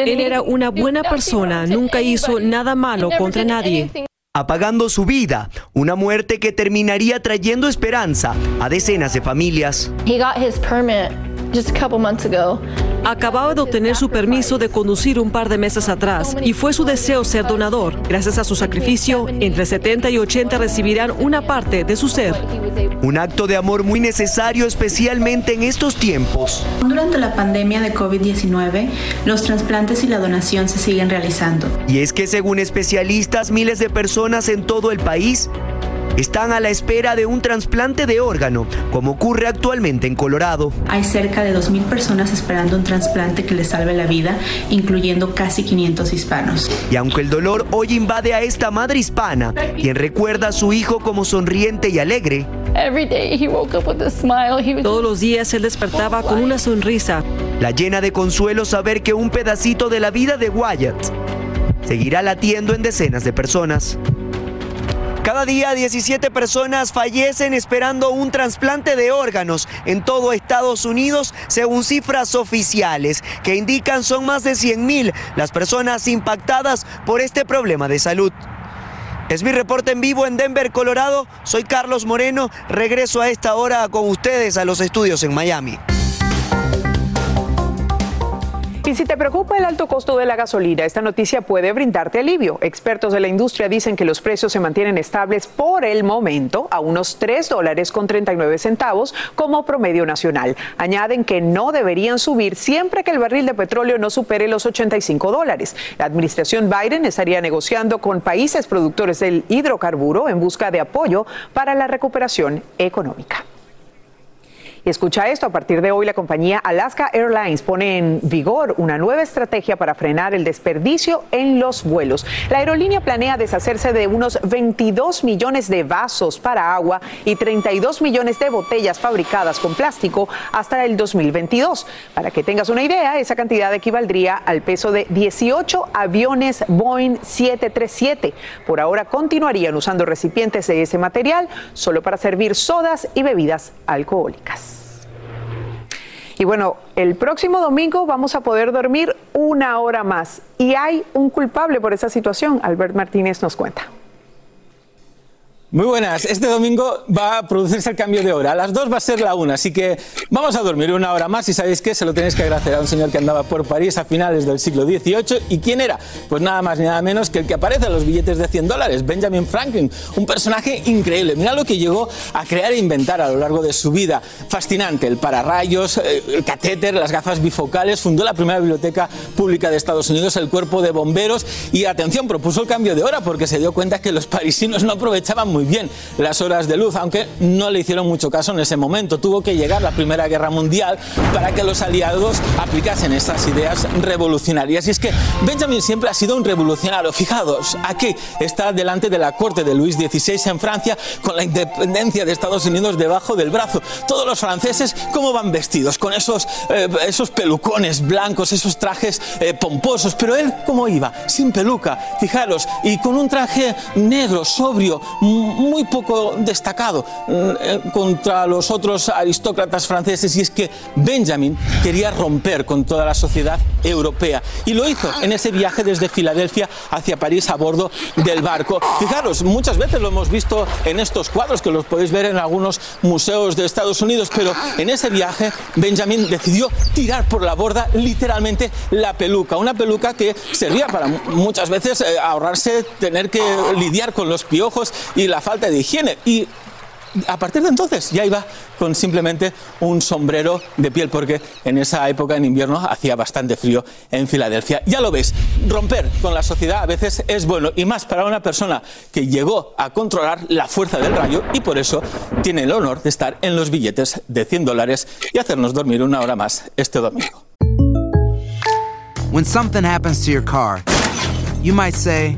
S33: Él era una buena persona, nunca hizo nada malo contra nadie.
S32: Apagando su vida, una muerte que terminaría trayendo esperanza a decenas de familias.
S34: Acababa de obtener su permiso de conducir un par de meses atrás y fue su deseo ser donador. Gracias a su sacrificio, entre 70 y 80 recibirán una parte de su ser.
S32: Un acto de amor muy necesario especialmente en estos tiempos.
S33: Durante la pandemia de COVID-19, los trasplantes y la donación se siguen realizando.
S32: Y es que según especialistas, miles de personas en todo el país están a la espera de un trasplante de órgano, como ocurre actualmente en Colorado.
S33: Hay cerca de 2.000 personas esperando un trasplante que les salve la vida, incluyendo casi 500 hispanos.
S32: Y aunque el dolor hoy invade a esta madre hispana, quien recuerda a su hijo como sonriente y alegre,
S34: todos los días él despertaba con una sonrisa.
S32: La llena de consuelo saber que un pedacito de la vida de Wyatt seguirá latiendo en decenas de personas. Cada día 17 personas fallecen esperando un trasplante de órganos en todo Estados Unidos, según cifras oficiales que indican son más de 100.000 las personas impactadas por este problema de salud. Es mi reporte en vivo en Denver, Colorado. Soy Carlos Moreno. Regreso a esta hora con ustedes a los estudios en Miami.
S14: Y si te preocupa el alto costo de la gasolina, esta noticia puede brindarte alivio. Expertos de la industria dicen que los precios se mantienen estables por el momento a unos 3 dólares con 39 centavos como promedio nacional. Añaden que no deberían subir siempre que el barril de petróleo no supere los 85 dólares. La administración Biden estaría negociando con países productores del hidrocarburo en busca de apoyo para la recuperación económica. Escucha esto, a partir de hoy la compañía Alaska Airlines pone en vigor una nueva estrategia para frenar el desperdicio en los vuelos. La aerolínea planea deshacerse de unos 22 millones de vasos para agua y 32 millones de botellas fabricadas con plástico hasta el 2022. Para que tengas una idea, esa cantidad equivaldría al peso de 18 aviones Boeing 737. Por ahora continuarían usando recipientes de ese material solo para servir sodas y bebidas alcohólicas. Y bueno, el próximo domingo vamos a poder dormir una hora más. Y hay un culpable por esa situación. Albert Martínez nos cuenta.
S35: Muy buenas. Este domingo va a producirse el cambio de hora. A las 2 va a ser la 1, así que vamos a dormir una hora más y sabéis que se lo tenéis que agradecer a un señor que andaba por París a finales del siglo XVIII. ¿Y quién era? Pues nada más ni nada menos que el que aparece en los billetes de 100 dólares, Benjamin Franklin. Un personaje increíble. Mira lo que llegó a crear e inventar a lo largo de su vida. Fascinante. El pararrayos, eh, el catéter, las gafas bifocales. Fundó la primera biblioteca pública de Estados Unidos, el cuerpo de bomberos. Y atención, propuso el cambio de hora porque se dio cuenta que los parisinos no aprovechaban muy bien las horas de luz, aunque no le hicieron mucho caso en ese momento. Tuvo que llegar la Primera Guerra Mundial para que los aliados aplicasen esas ideas revolucionarias. Y es que Benjamin siempre ha sido un revolucionario. Fijaos, aquí está delante de la corte de Luis XVI en Francia con la independencia de Estados Unidos debajo del brazo. Todos los franceses, ¿cómo van vestidos? Con esos, eh, esos pelucones blancos, esos trajes eh, pomposos. Pero él, ¿cómo iba? Sin peluca, fijaros, y con un traje negro, sobrio, muy poco destacado mm, contra los otros aristócratas franceses y es que Benjamin quería romper con toda la sociedad europea y lo hizo en ese viaje desde Filadelfia hacia París a bordo del barco. Fijaros, muchas veces lo hemos visto en estos cuadros que los podéis ver en algunos museos de Estados Unidos, pero en ese viaje Benjamin decidió tirar por la borda literalmente la peluca, una peluca que servía para muchas veces eh, ahorrarse tener que lidiar con los piojos y la falta de higiene. Y a partir de entonces ya iba con simplemente un sombrero de piel, porque en esa época, en invierno, hacía bastante frío en Filadelfia. Ya lo ves, romper con la sociedad a veces es bueno, y más para una persona que llegó a controlar la fuerza del rayo y por eso tiene el honor de estar en los billetes de 100 dólares y hacernos dormir una hora más este domingo.
S20: When something happens to your car, you might say,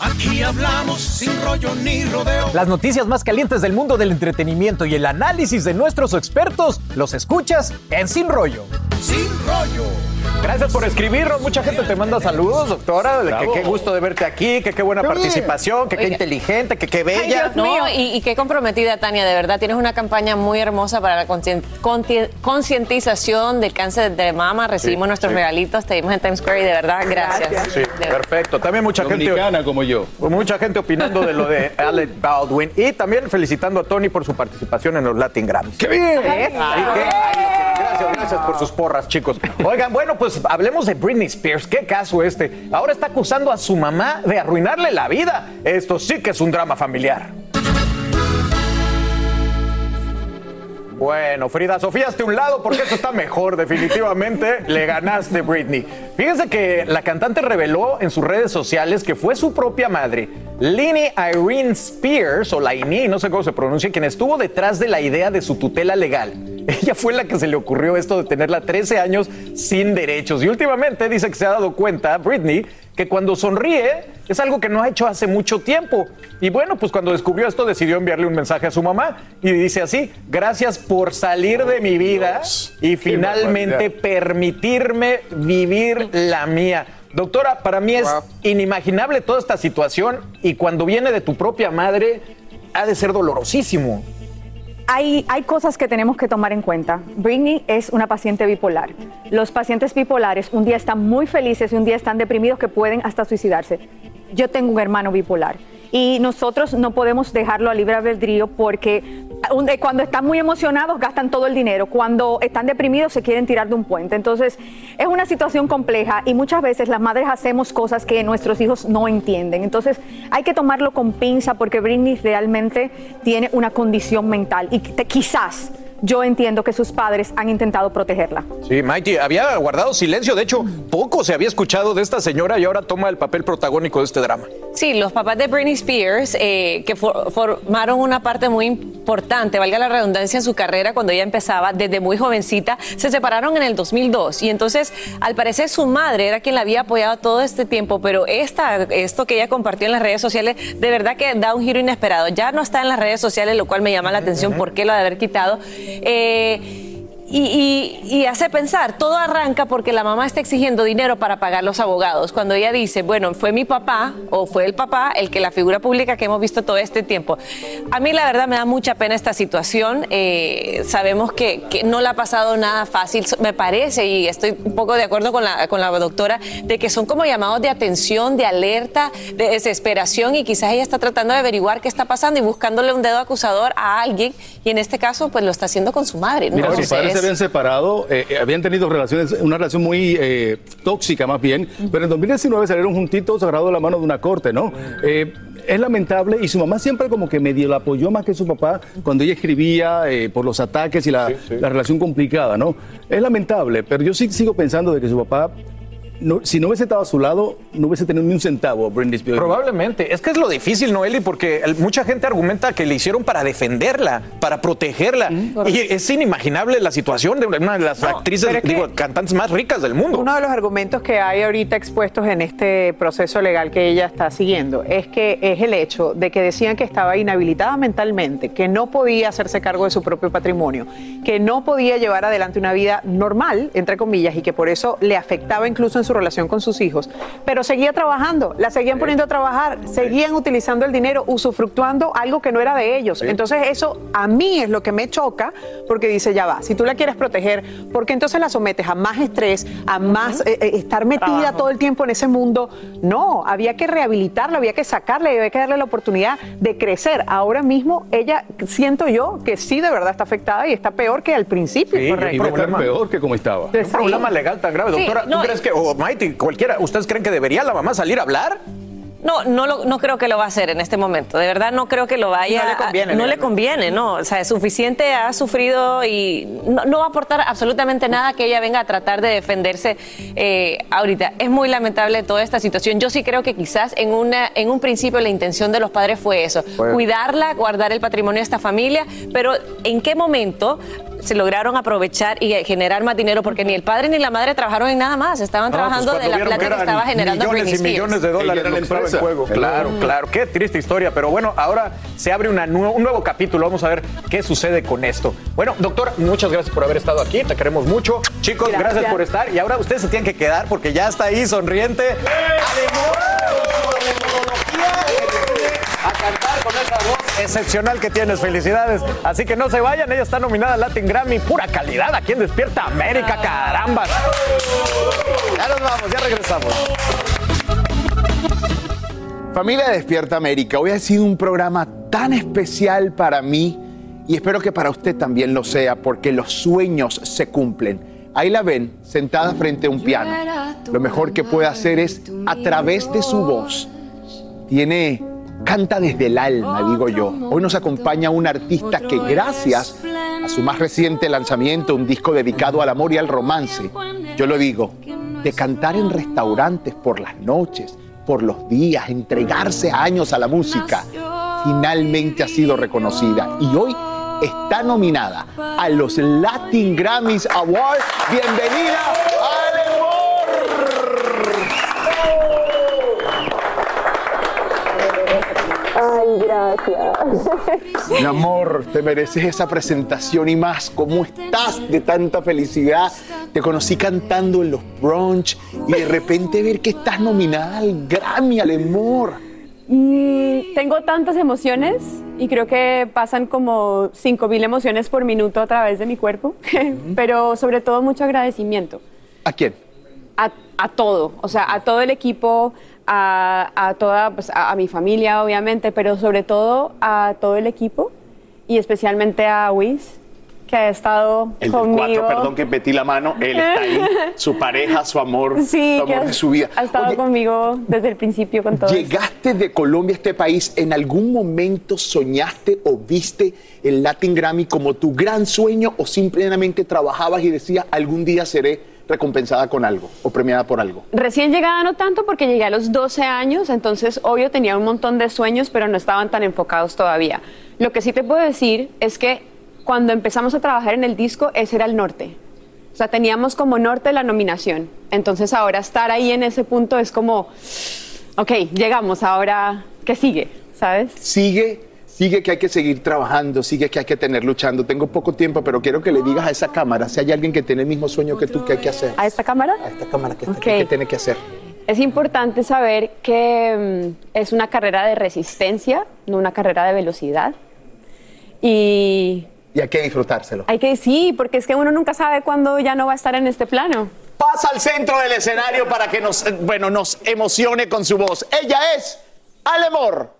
S36: Aquí hablamos sin rollo ni rodeo.
S10: Las noticias más calientes del mundo del entretenimiento y el análisis de nuestros expertos los escuchas en Sin Rollo.
S36: Sin rollo.
S10: Gracias por escribirnos. Mucha gente te manda saludos, doctora. Que, qué gusto de verte aquí, que qué buena
S5: Qué bien.
S10: participación, que qué
S37: Oiga.
S10: inteligente, que qué bella.
S37: No, y, y qué comprometida, Tania, de verdad. Tienes una campaña muy hermosa para la concientización del cáncer de mama. Recibimos
S10: Sí,
S37: nuestros
S10: sí.
S37: regalitos, te dimos en Times Square y de verdad, gracias.
S10: Sí, perfecto. También mucha
S5: Dominicana
S10: gente. como yo. Mucha gente opinando de lo de Alec Baldwin. Y también felicitando a Tony por su participación en los Latin Grammys. ¡Qué bien! Gracias, gracias por sus porras, chicos. Oigan, bueno, pues hablemos de Britney Spears. ¿Qué caso este? Ahora está acusando a su mamá de arruinarle la vida. Esto sí que es un drama familiar. Bueno, Frida Sofía, hazte un lado porque eso está mejor, definitivamente. Le ganaste, Britney. Fíjense que la cantante reveló en sus redes sociales que fue su propia madre, Lini Irene Spears, o Laini, no sé cómo se pronuncia, quien estuvo detrás de la idea de su tutela legal. Ella fue la que se le ocurrió esto de tenerla 13 años sin derechos. Y últimamente dice que se ha dado cuenta, Britney, que cuando sonríe es algo que no ha hecho hace mucho tiempo. Y bueno, pues cuando descubrió esto decidió enviarle un mensaje a su mamá y dice así, gracias por salir de mi vida y finalmente permitirme vivir la mía. Doctora, para mí es inimaginable toda esta situación y cuando viene de tu propia madre ha de ser dolorosísimo.
S38: Hay, cosas que tenemos que tomar en cuenta. Britney es una paciente bipolar. Los pacientes bipolares un día están muy felices y un día están deprimidos que pueden hasta suicidarse. Yo tengo un hermano bipolar y nosotros no podemos dejarlo a libre albedrío porque eh, cuando están muy emocionados gastan todo el dinero, cuando están deprimidos se quieren tirar de un puente. Entonces es una situación compleja y muchas veces las madres hacemos cosas que nuestros hijos no entienden. Entonces hay que tomarlo con pinza porque Britney realmente tiene una condición mental y quizás yo entiendo que sus padres han intentado protegerla.
S10: Sí, Mikey, había guardado silencio. De hecho, poco se había escuchado de esta señora y ahora toma el papel protagónico de este drama.
S37: Sí, los papás de Britney Spears, eh, que for- formaron una parte muy importante, valga la redundancia, en su carrera cuando ella empezaba, desde muy jovencita, se separaron en el 2002. Y entonces, al parecer, su madre era quien la había apoyado todo este tiempo, pero esta, esto que ella compartió en las redes sociales, de verdad que da un giro inesperado. Ya no está en las redes sociales, lo cual me llama la atención, por qué lo ha de haber quitado. Eh, y, y- y hace pensar, todo arranca porque la mamá está exigiendo dinero para pagar los abogados. Cuando ella dice, bueno, fue mi papá o fue el papá el que la figura pública que hemos visto todo este tiempo. A mí la verdad me da mucha pena esta situación. Eh, sabemos que, que no le ha pasado nada fácil, me parece, y estoy un poco de acuerdo con la, con la doctora, de que son como llamados de atención, de alerta, de desesperación y quizás ella está tratando de averiguar qué está pasando y buscándole un dedo acusador a alguien y en este caso pues lo está haciendo con su madre. ¿no?
S39: Mira, se habían separado, eh, eh, habían tenido relaciones, una relación muy eh, tóxica más bien, pero en 2019 salieron juntitos agarrados de la mano de una corte, ¿no? Eh, es lamentable y su mamá siempre como que medio la apoyó más que su papá cuando ella escribía eh, por los ataques y la, la relación complicada, ¿no? Es lamentable, pero yo sí sigo pensando de que su papá, no- si no hubiese estado a su lado, no hubiese tenido ni un centavo Britney Spears.
S10: Probablemente. Es que es lo difícil, Noeli, porque el- mucha gente argumenta que le hicieron para defenderla, para protegerla. y es inimaginable la situación de una de las actrices, digo, cantantes más ricas del mundo.
S14: Uno de los argumentos que hay ahorita expuestos en este proceso legal que ella está siguiendo es que es el hecho de que decían que estaba inhabilitada mentalmente, que no podía hacerse cargo de su propio patrimonio, que no podía llevar adelante una vida normal, entre comillas, y que por eso le afectaba incluso en su relación con sus hijos, pero seguía trabajando, la seguían poniendo a trabajar, seguían utilizando el dinero, usufructuando algo que no era de ellos. Entonces eso a mí es lo que me choca, porque dice, ya va, si tú la quieres proteger, ¿por qué entonces la sometes a más estrés, a más eh, eh, estar metida todo el tiempo en ese mundo? No, había que rehabilitarla, había que sacarle, había que darle la oportunidad de crecer. Ahora mismo ella, siento yo, que sí de verdad está afectada y está peor que al principio.
S39: Sí,
S14: correcto.
S39: y va a estar peor que como estaba.
S10: Un problema legal tan grave.
S37: Sí,
S10: Doctora, ¿tú
S37: no,
S10: crees que, o Maite, cualquiera, ¿ustedes creen que debería la mamá salir a hablar?
S37: No, no, lo- no creo que lo va a hacer en este momento. De verdad no creo que lo vaya.
S10: No le conviene,
S37: a- no le conviene, no. O sea, es suficiente, ha sufrido y no, no va a aportar absolutamente nada que ella venga a tratar de defenderse eh, ahorita. Es muy lamentable toda esta situación. Yo sí creo que quizás en una, en un principio la intención de los padres fue eso, cuidarla, guardar el patrimonio de esta familia, pero ¿en qué momento? Se lograron aprovechar y generar más dinero porque ni el padre ni la madre trabajaron en nada más, estaban
S10: No, pues
S37: trabajando
S10: cuando
S37: de la plata que, estaba generando
S10: millones
S37: Britney
S10: y
S37: Spears.
S10: millones de dólares
S39: la
S10: en juego. Claro, claro. Qué triste historia, pero bueno, ahora se abre una un nuevo capítulo. Vamos a ver qué sucede con esto. Bueno, doctor, muchas gracias por haber estado aquí. Te queremos mucho. Chicos, gracias,
S14: Gracias.
S10: por estar. Y ahora ustedes se tienen que quedar porque ya está ahí sonriente. A cantar con esa voz excepcional que tienes. Felicidades. Así que no se vayan. Ella está nominada al Latin Grammy. Pura calidad aquí en Despierta América. Caramba. Ya nos vamos, ya regresamos.
S9: Familia de Despierta América, hoy ha sido un programa tan especial para mí y espero que para usted también lo sea porque los sueños se cumplen. Ahí la ven, sentada frente a un piano. Lo mejor que puede hacer es, a través de su voz, tiene, canta desde el alma, digo yo. Hoy nos acompaña un artista que gracias a su más reciente lanzamiento, un disco dedicado al amor y al romance, yo lo digo, de cantar en restaurantes por las noches, por los días, entregarse años a la música, finalmente ha sido reconocida y hoy está nominada a los Latin Grammys Awards. Bienvenida
S40: Ay, gracias.
S9: Mi amor, te mereces esa presentación y más. ¿Cómo estás de tanta felicidad? Te conocí cantando en los brunch y de repente ver que estás nominada al Grammy, al amor.
S35: Mm, tengo tantas emociones y creo que pasan como 5.000 emociones por minuto a través de mi cuerpo, pero sobre todo mucho agradecimiento
S9: ¿A quién?
S35: a, a todo, o sea, a todo el equipo, a, a toda, pues, a, a mi familia obviamente, pero sobre todo a todo el equipo y especialmente a Wiz, que ha estado
S9: El
S35: conmigo.
S9: cuatro, perdón que metí la mano. Él está ahí, su pareja, su amor,
S35: Sí,
S9: su amor de su vida.
S35: ha estado conmigo desde el principio con todo.
S9: Llegaste de Colombia a este país, ¿en algún momento soñaste o viste el Latin Grammy como tu gran sueño o simplemente trabajabas y decías algún día seré recompensada con algo o premiada por algo?
S35: Recién llegada no tanto porque llegué a los 12 años, entonces obvio tenía un montón de sueños, pero no estaban tan enfocados todavía. Lo que sí te puedo decir es que cuando empezamos a trabajar en el disco, ese era el norte. O sea, teníamos como norte la nominación. Entonces ahora estar ahí en ese punto es como, ok, llegamos, ahora, ¿qué sigue? ¿Sabes?
S9: Sigue, sigue que hay que seguir trabajando, sigue que hay que tener luchando. Tengo poco tiempo, pero quiero que le digas a esa cámara si hay alguien que tiene el mismo sueño que tú, ¿qué hay que hacer?
S35: ¿A esta cámara?
S9: A esta cámara que está
S35: Ok.
S9: aquí, ¿qué tiene que hacer?
S35: Es importante saber que mm, es una carrera de resistencia, no una carrera de velocidad. Y
S9: Y hay que disfrutárselo.
S35: hay que sí, porque es que uno nunca sabe cuándo ya no va a estar en este plano.
S9: Pasa al centro del escenario para que nos, eh, bueno, nos emocione con su voz. Ella es Alemor.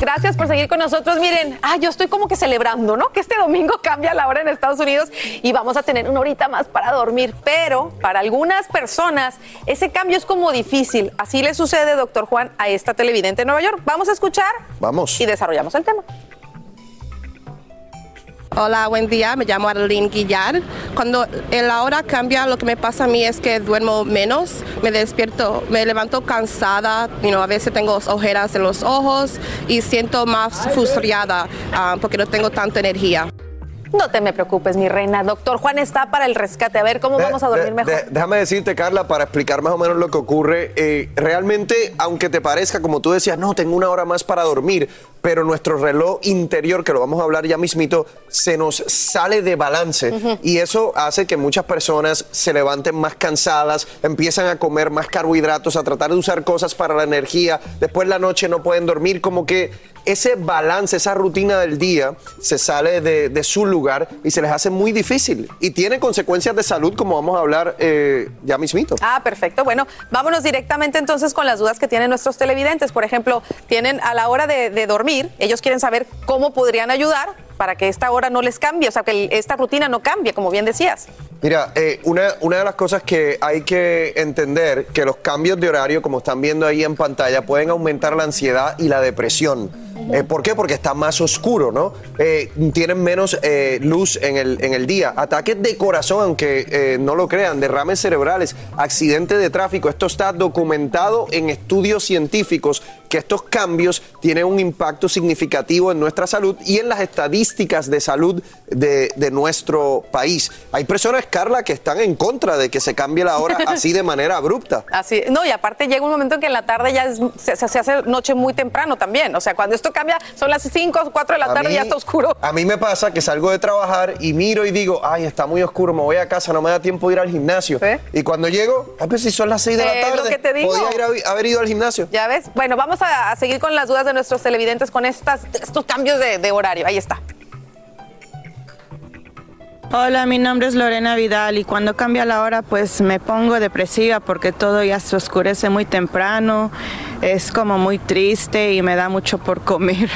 S3: Gracias por seguir con nosotros. Miren, ah, yo estoy como que celebrando, ¿no? Que este domingo cambia la hora en Estados Unidos y vamos a tener una horita más para dormir. Pero para algunas personas ese cambio es como difícil. Así le sucede, doctor Juan, a esta televidente de Nueva York. Vamos a escuchar
S41: Vamos.
S3: y desarrollamos el tema.
S42: Hola, buen día. Me llamo Adeline Guillar. Cuando la hora cambia, lo que me pasa a mí es que duermo menos, me despierto, me levanto cansada, you know, a veces tengo ojeras en los ojos y siento más frustrada ah, porque no tengo tanta energía.
S3: No te me preocupes, mi reina. Doctor Juan está para el rescate. A ver cómo vamos a dormir
S41: De-
S3: mejor.
S41: de- déjame decirte, Carla, para explicar más o menos lo que ocurre. eh, realmente, aunque te parezca, como tú decías, no, tengo una hora más para dormir, pero nuestro reloj interior, que lo vamos a hablar ya mismito, se nos sale de balance.
S42: Ujú.
S41: Y eso hace que muchas personas se levanten más cansadas, empiezan a comer más carbohidratos, a tratar de usar cosas para la energía. Después la noche no pueden dormir, como que ese balance, esa rutina del día se sale de su lugar y se les hace muy difícil. Y tiene consecuencias de salud, como vamos a hablar eh, ya mismito.
S3: Ah, perfecto. Bueno, vámonos directamente entonces con las dudas que tienen nuestros televidentes. Por ejemplo, tienen a la hora de, de dormir, ellos quieren saber cómo podrían ayudar para que esta hora no les cambie, o sea, que esta rutina no cambie, como bien decías.
S41: Mira, eh, una, una de las cosas que hay que entender, que los cambios de horario, como están viendo ahí en pantalla, pueden aumentar la ansiedad y la depresión. Eh, ¿Por qué? Porque está más oscuro, ¿no? Eh, tienen menos eh, luz en el, en el día. Ataques de corazón, aunque no lo crean, derrames cerebrales, accidentes de tráfico. Esto está documentado en estudios científicos que estos cambios tienen un impacto significativo en nuestra salud y en las estadísticas de salud de, de nuestro país. Hay personas, Carla, que están en contra de que se cambie la hora así de manera abrupta.
S3: Así, no, y aparte llega un momento en que en la tarde ya es- se, hace noche muy temprano también. O sea, cuando esto cambia, son las 5 o 4 de la
S41: A
S3: tarde y ya está oscuro.
S41: A mí me pasa que salgo de trabajar y miro y digo, ay, está muy oscuro, me voy a casa, no me da tiempo de ir al gimnasio. Y cuando llego, a ver si son las 6 de la tarde,
S3: te digo.
S41: podía ir a- haber ido al gimnasio.
S3: Ya ves. Bueno, vamos a, a seguir con las dudas de nuestros televidentes con estas, estos cambios de, de horario. Ahí está.
S42: Hola, mi nombre es Lorena Vidal y cuando cambia la hora pues me pongo depresiva porque todo ya se oscurece muy temprano, es como muy triste y me da mucho por comer.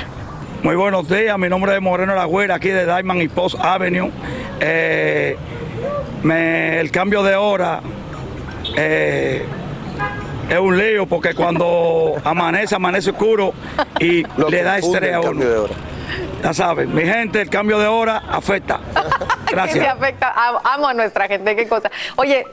S43: Muy buenos días, mi nombre es Moreno La Güera, aquí de Diamond y Post Avenue. Eh, me- el cambio de hora eh, es un lío porque cuando amanece, amanece oscuro y le da estrés a uno. Ya saben, mi gente, el cambio de hora afecta.
S3: Que se
S43: Gracias.
S3: afecta. Am- Amo a nuestra gente, qué cosa. Oye,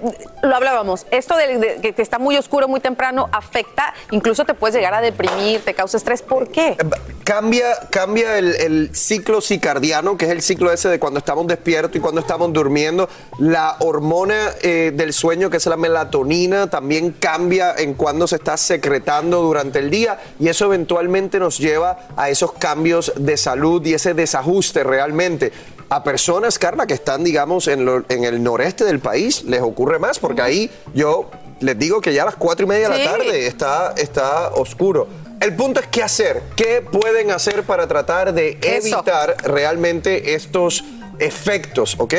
S3: lo hablábamos, esto de, de que está muy oscuro muy temprano afecta, incluso te puedes llegar a deprimir, te causa estrés. ¿Por qué?
S41: Cambia, cambia el, el ciclo circadiano, que es el ciclo ese de cuando estamos despiertos y cuando estamos durmiendo. La hormona eh, del sueño, que es la melatonina, también cambia en cuando se está secretando durante el día y eso eventualmente nos lleva a esos cambios de salud y ese desajuste realmente. A personas, Carla, que están, digamos, en, lo- en el noreste del país, les ocurre más, porque ahí yo les digo que ya a las cuatro y media de
S3: Sí.
S41: la tarde está, está oscuro. El punto es qué hacer, qué pueden hacer para tratar de
S3: Eso.
S41: evitar realmente estos efectos, ¿ok?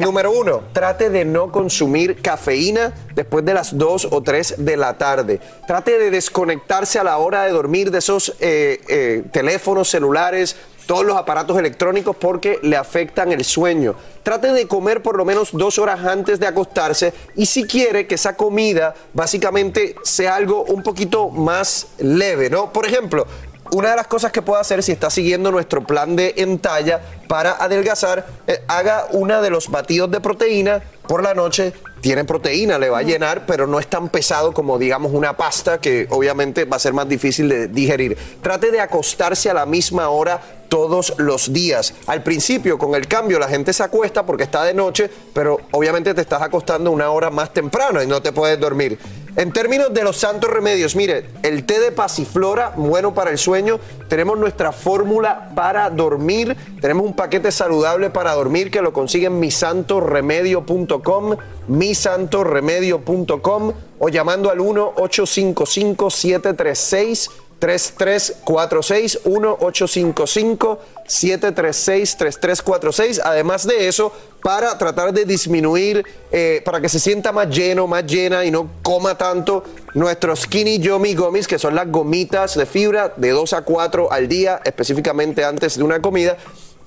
S41: Número uno, trate de no consumir cafeína después de las 2 o 3 de la tarde. Trate de desconectarse a la hora de dormir de esos eh, eh, teléfonos celulares, todos los aparatos electrónicos porque le afectan el sueño. Trate de comer por lo menos dos horas antes de acostarse y si quiere que esa comida básicamente sea algo un poquito más leve, ¿no? Por ejemplo, una de las cosas que puede hacer si está siguiendo nuestro plan de entalla para adelgazar, eh, haga una de los batidos de proteína por la noche. Tiene proteína, le va a llenar, pero no es tan pesado como, digamos, una pasta que obviamente va a ser más difícil de digerir. Trate de acostarse a la misma hora todos los días. Al principio, con el cambio, la gente se acuesta porque está de noche, pero obviamente te estás acostando una hora más temprano y no te puedes dormir. En términos de los santos remedios, mire, el té de pasiflora, bueno para el sueño. Tenemos nuestra fórmula para dormir. Tenemos un paquete saludable para dormir que lo consiguen en misantoremedio.com, misantoremedio.com o llamando al 1-855-736. 3346 1-855-736-3346. Además de eso, para tratar de disminuir, eh, para que se sienta más lleno, más llena y no coma tanto, nuestros Skinny Yummy Gummies, que son las gomitas de fibra de 2 a 4 al día, específicamente antes de una comida.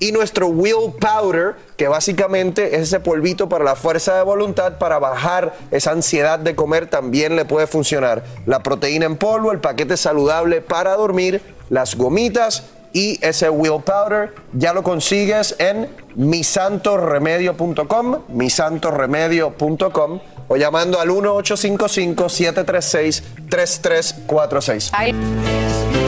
S41: Y nuestro Will Powder, que básicamente es ese polvito para la fuerza de voluntad, para bajar esa ansiedad de comer, también le puede funcionar. La proteína en polvo, el paquete saludable para dormir, las gomitas y ese Will Powder, ya lo consigues en misantoremedio.com, misantoremedio.com o llamando al 1-855-736-3346.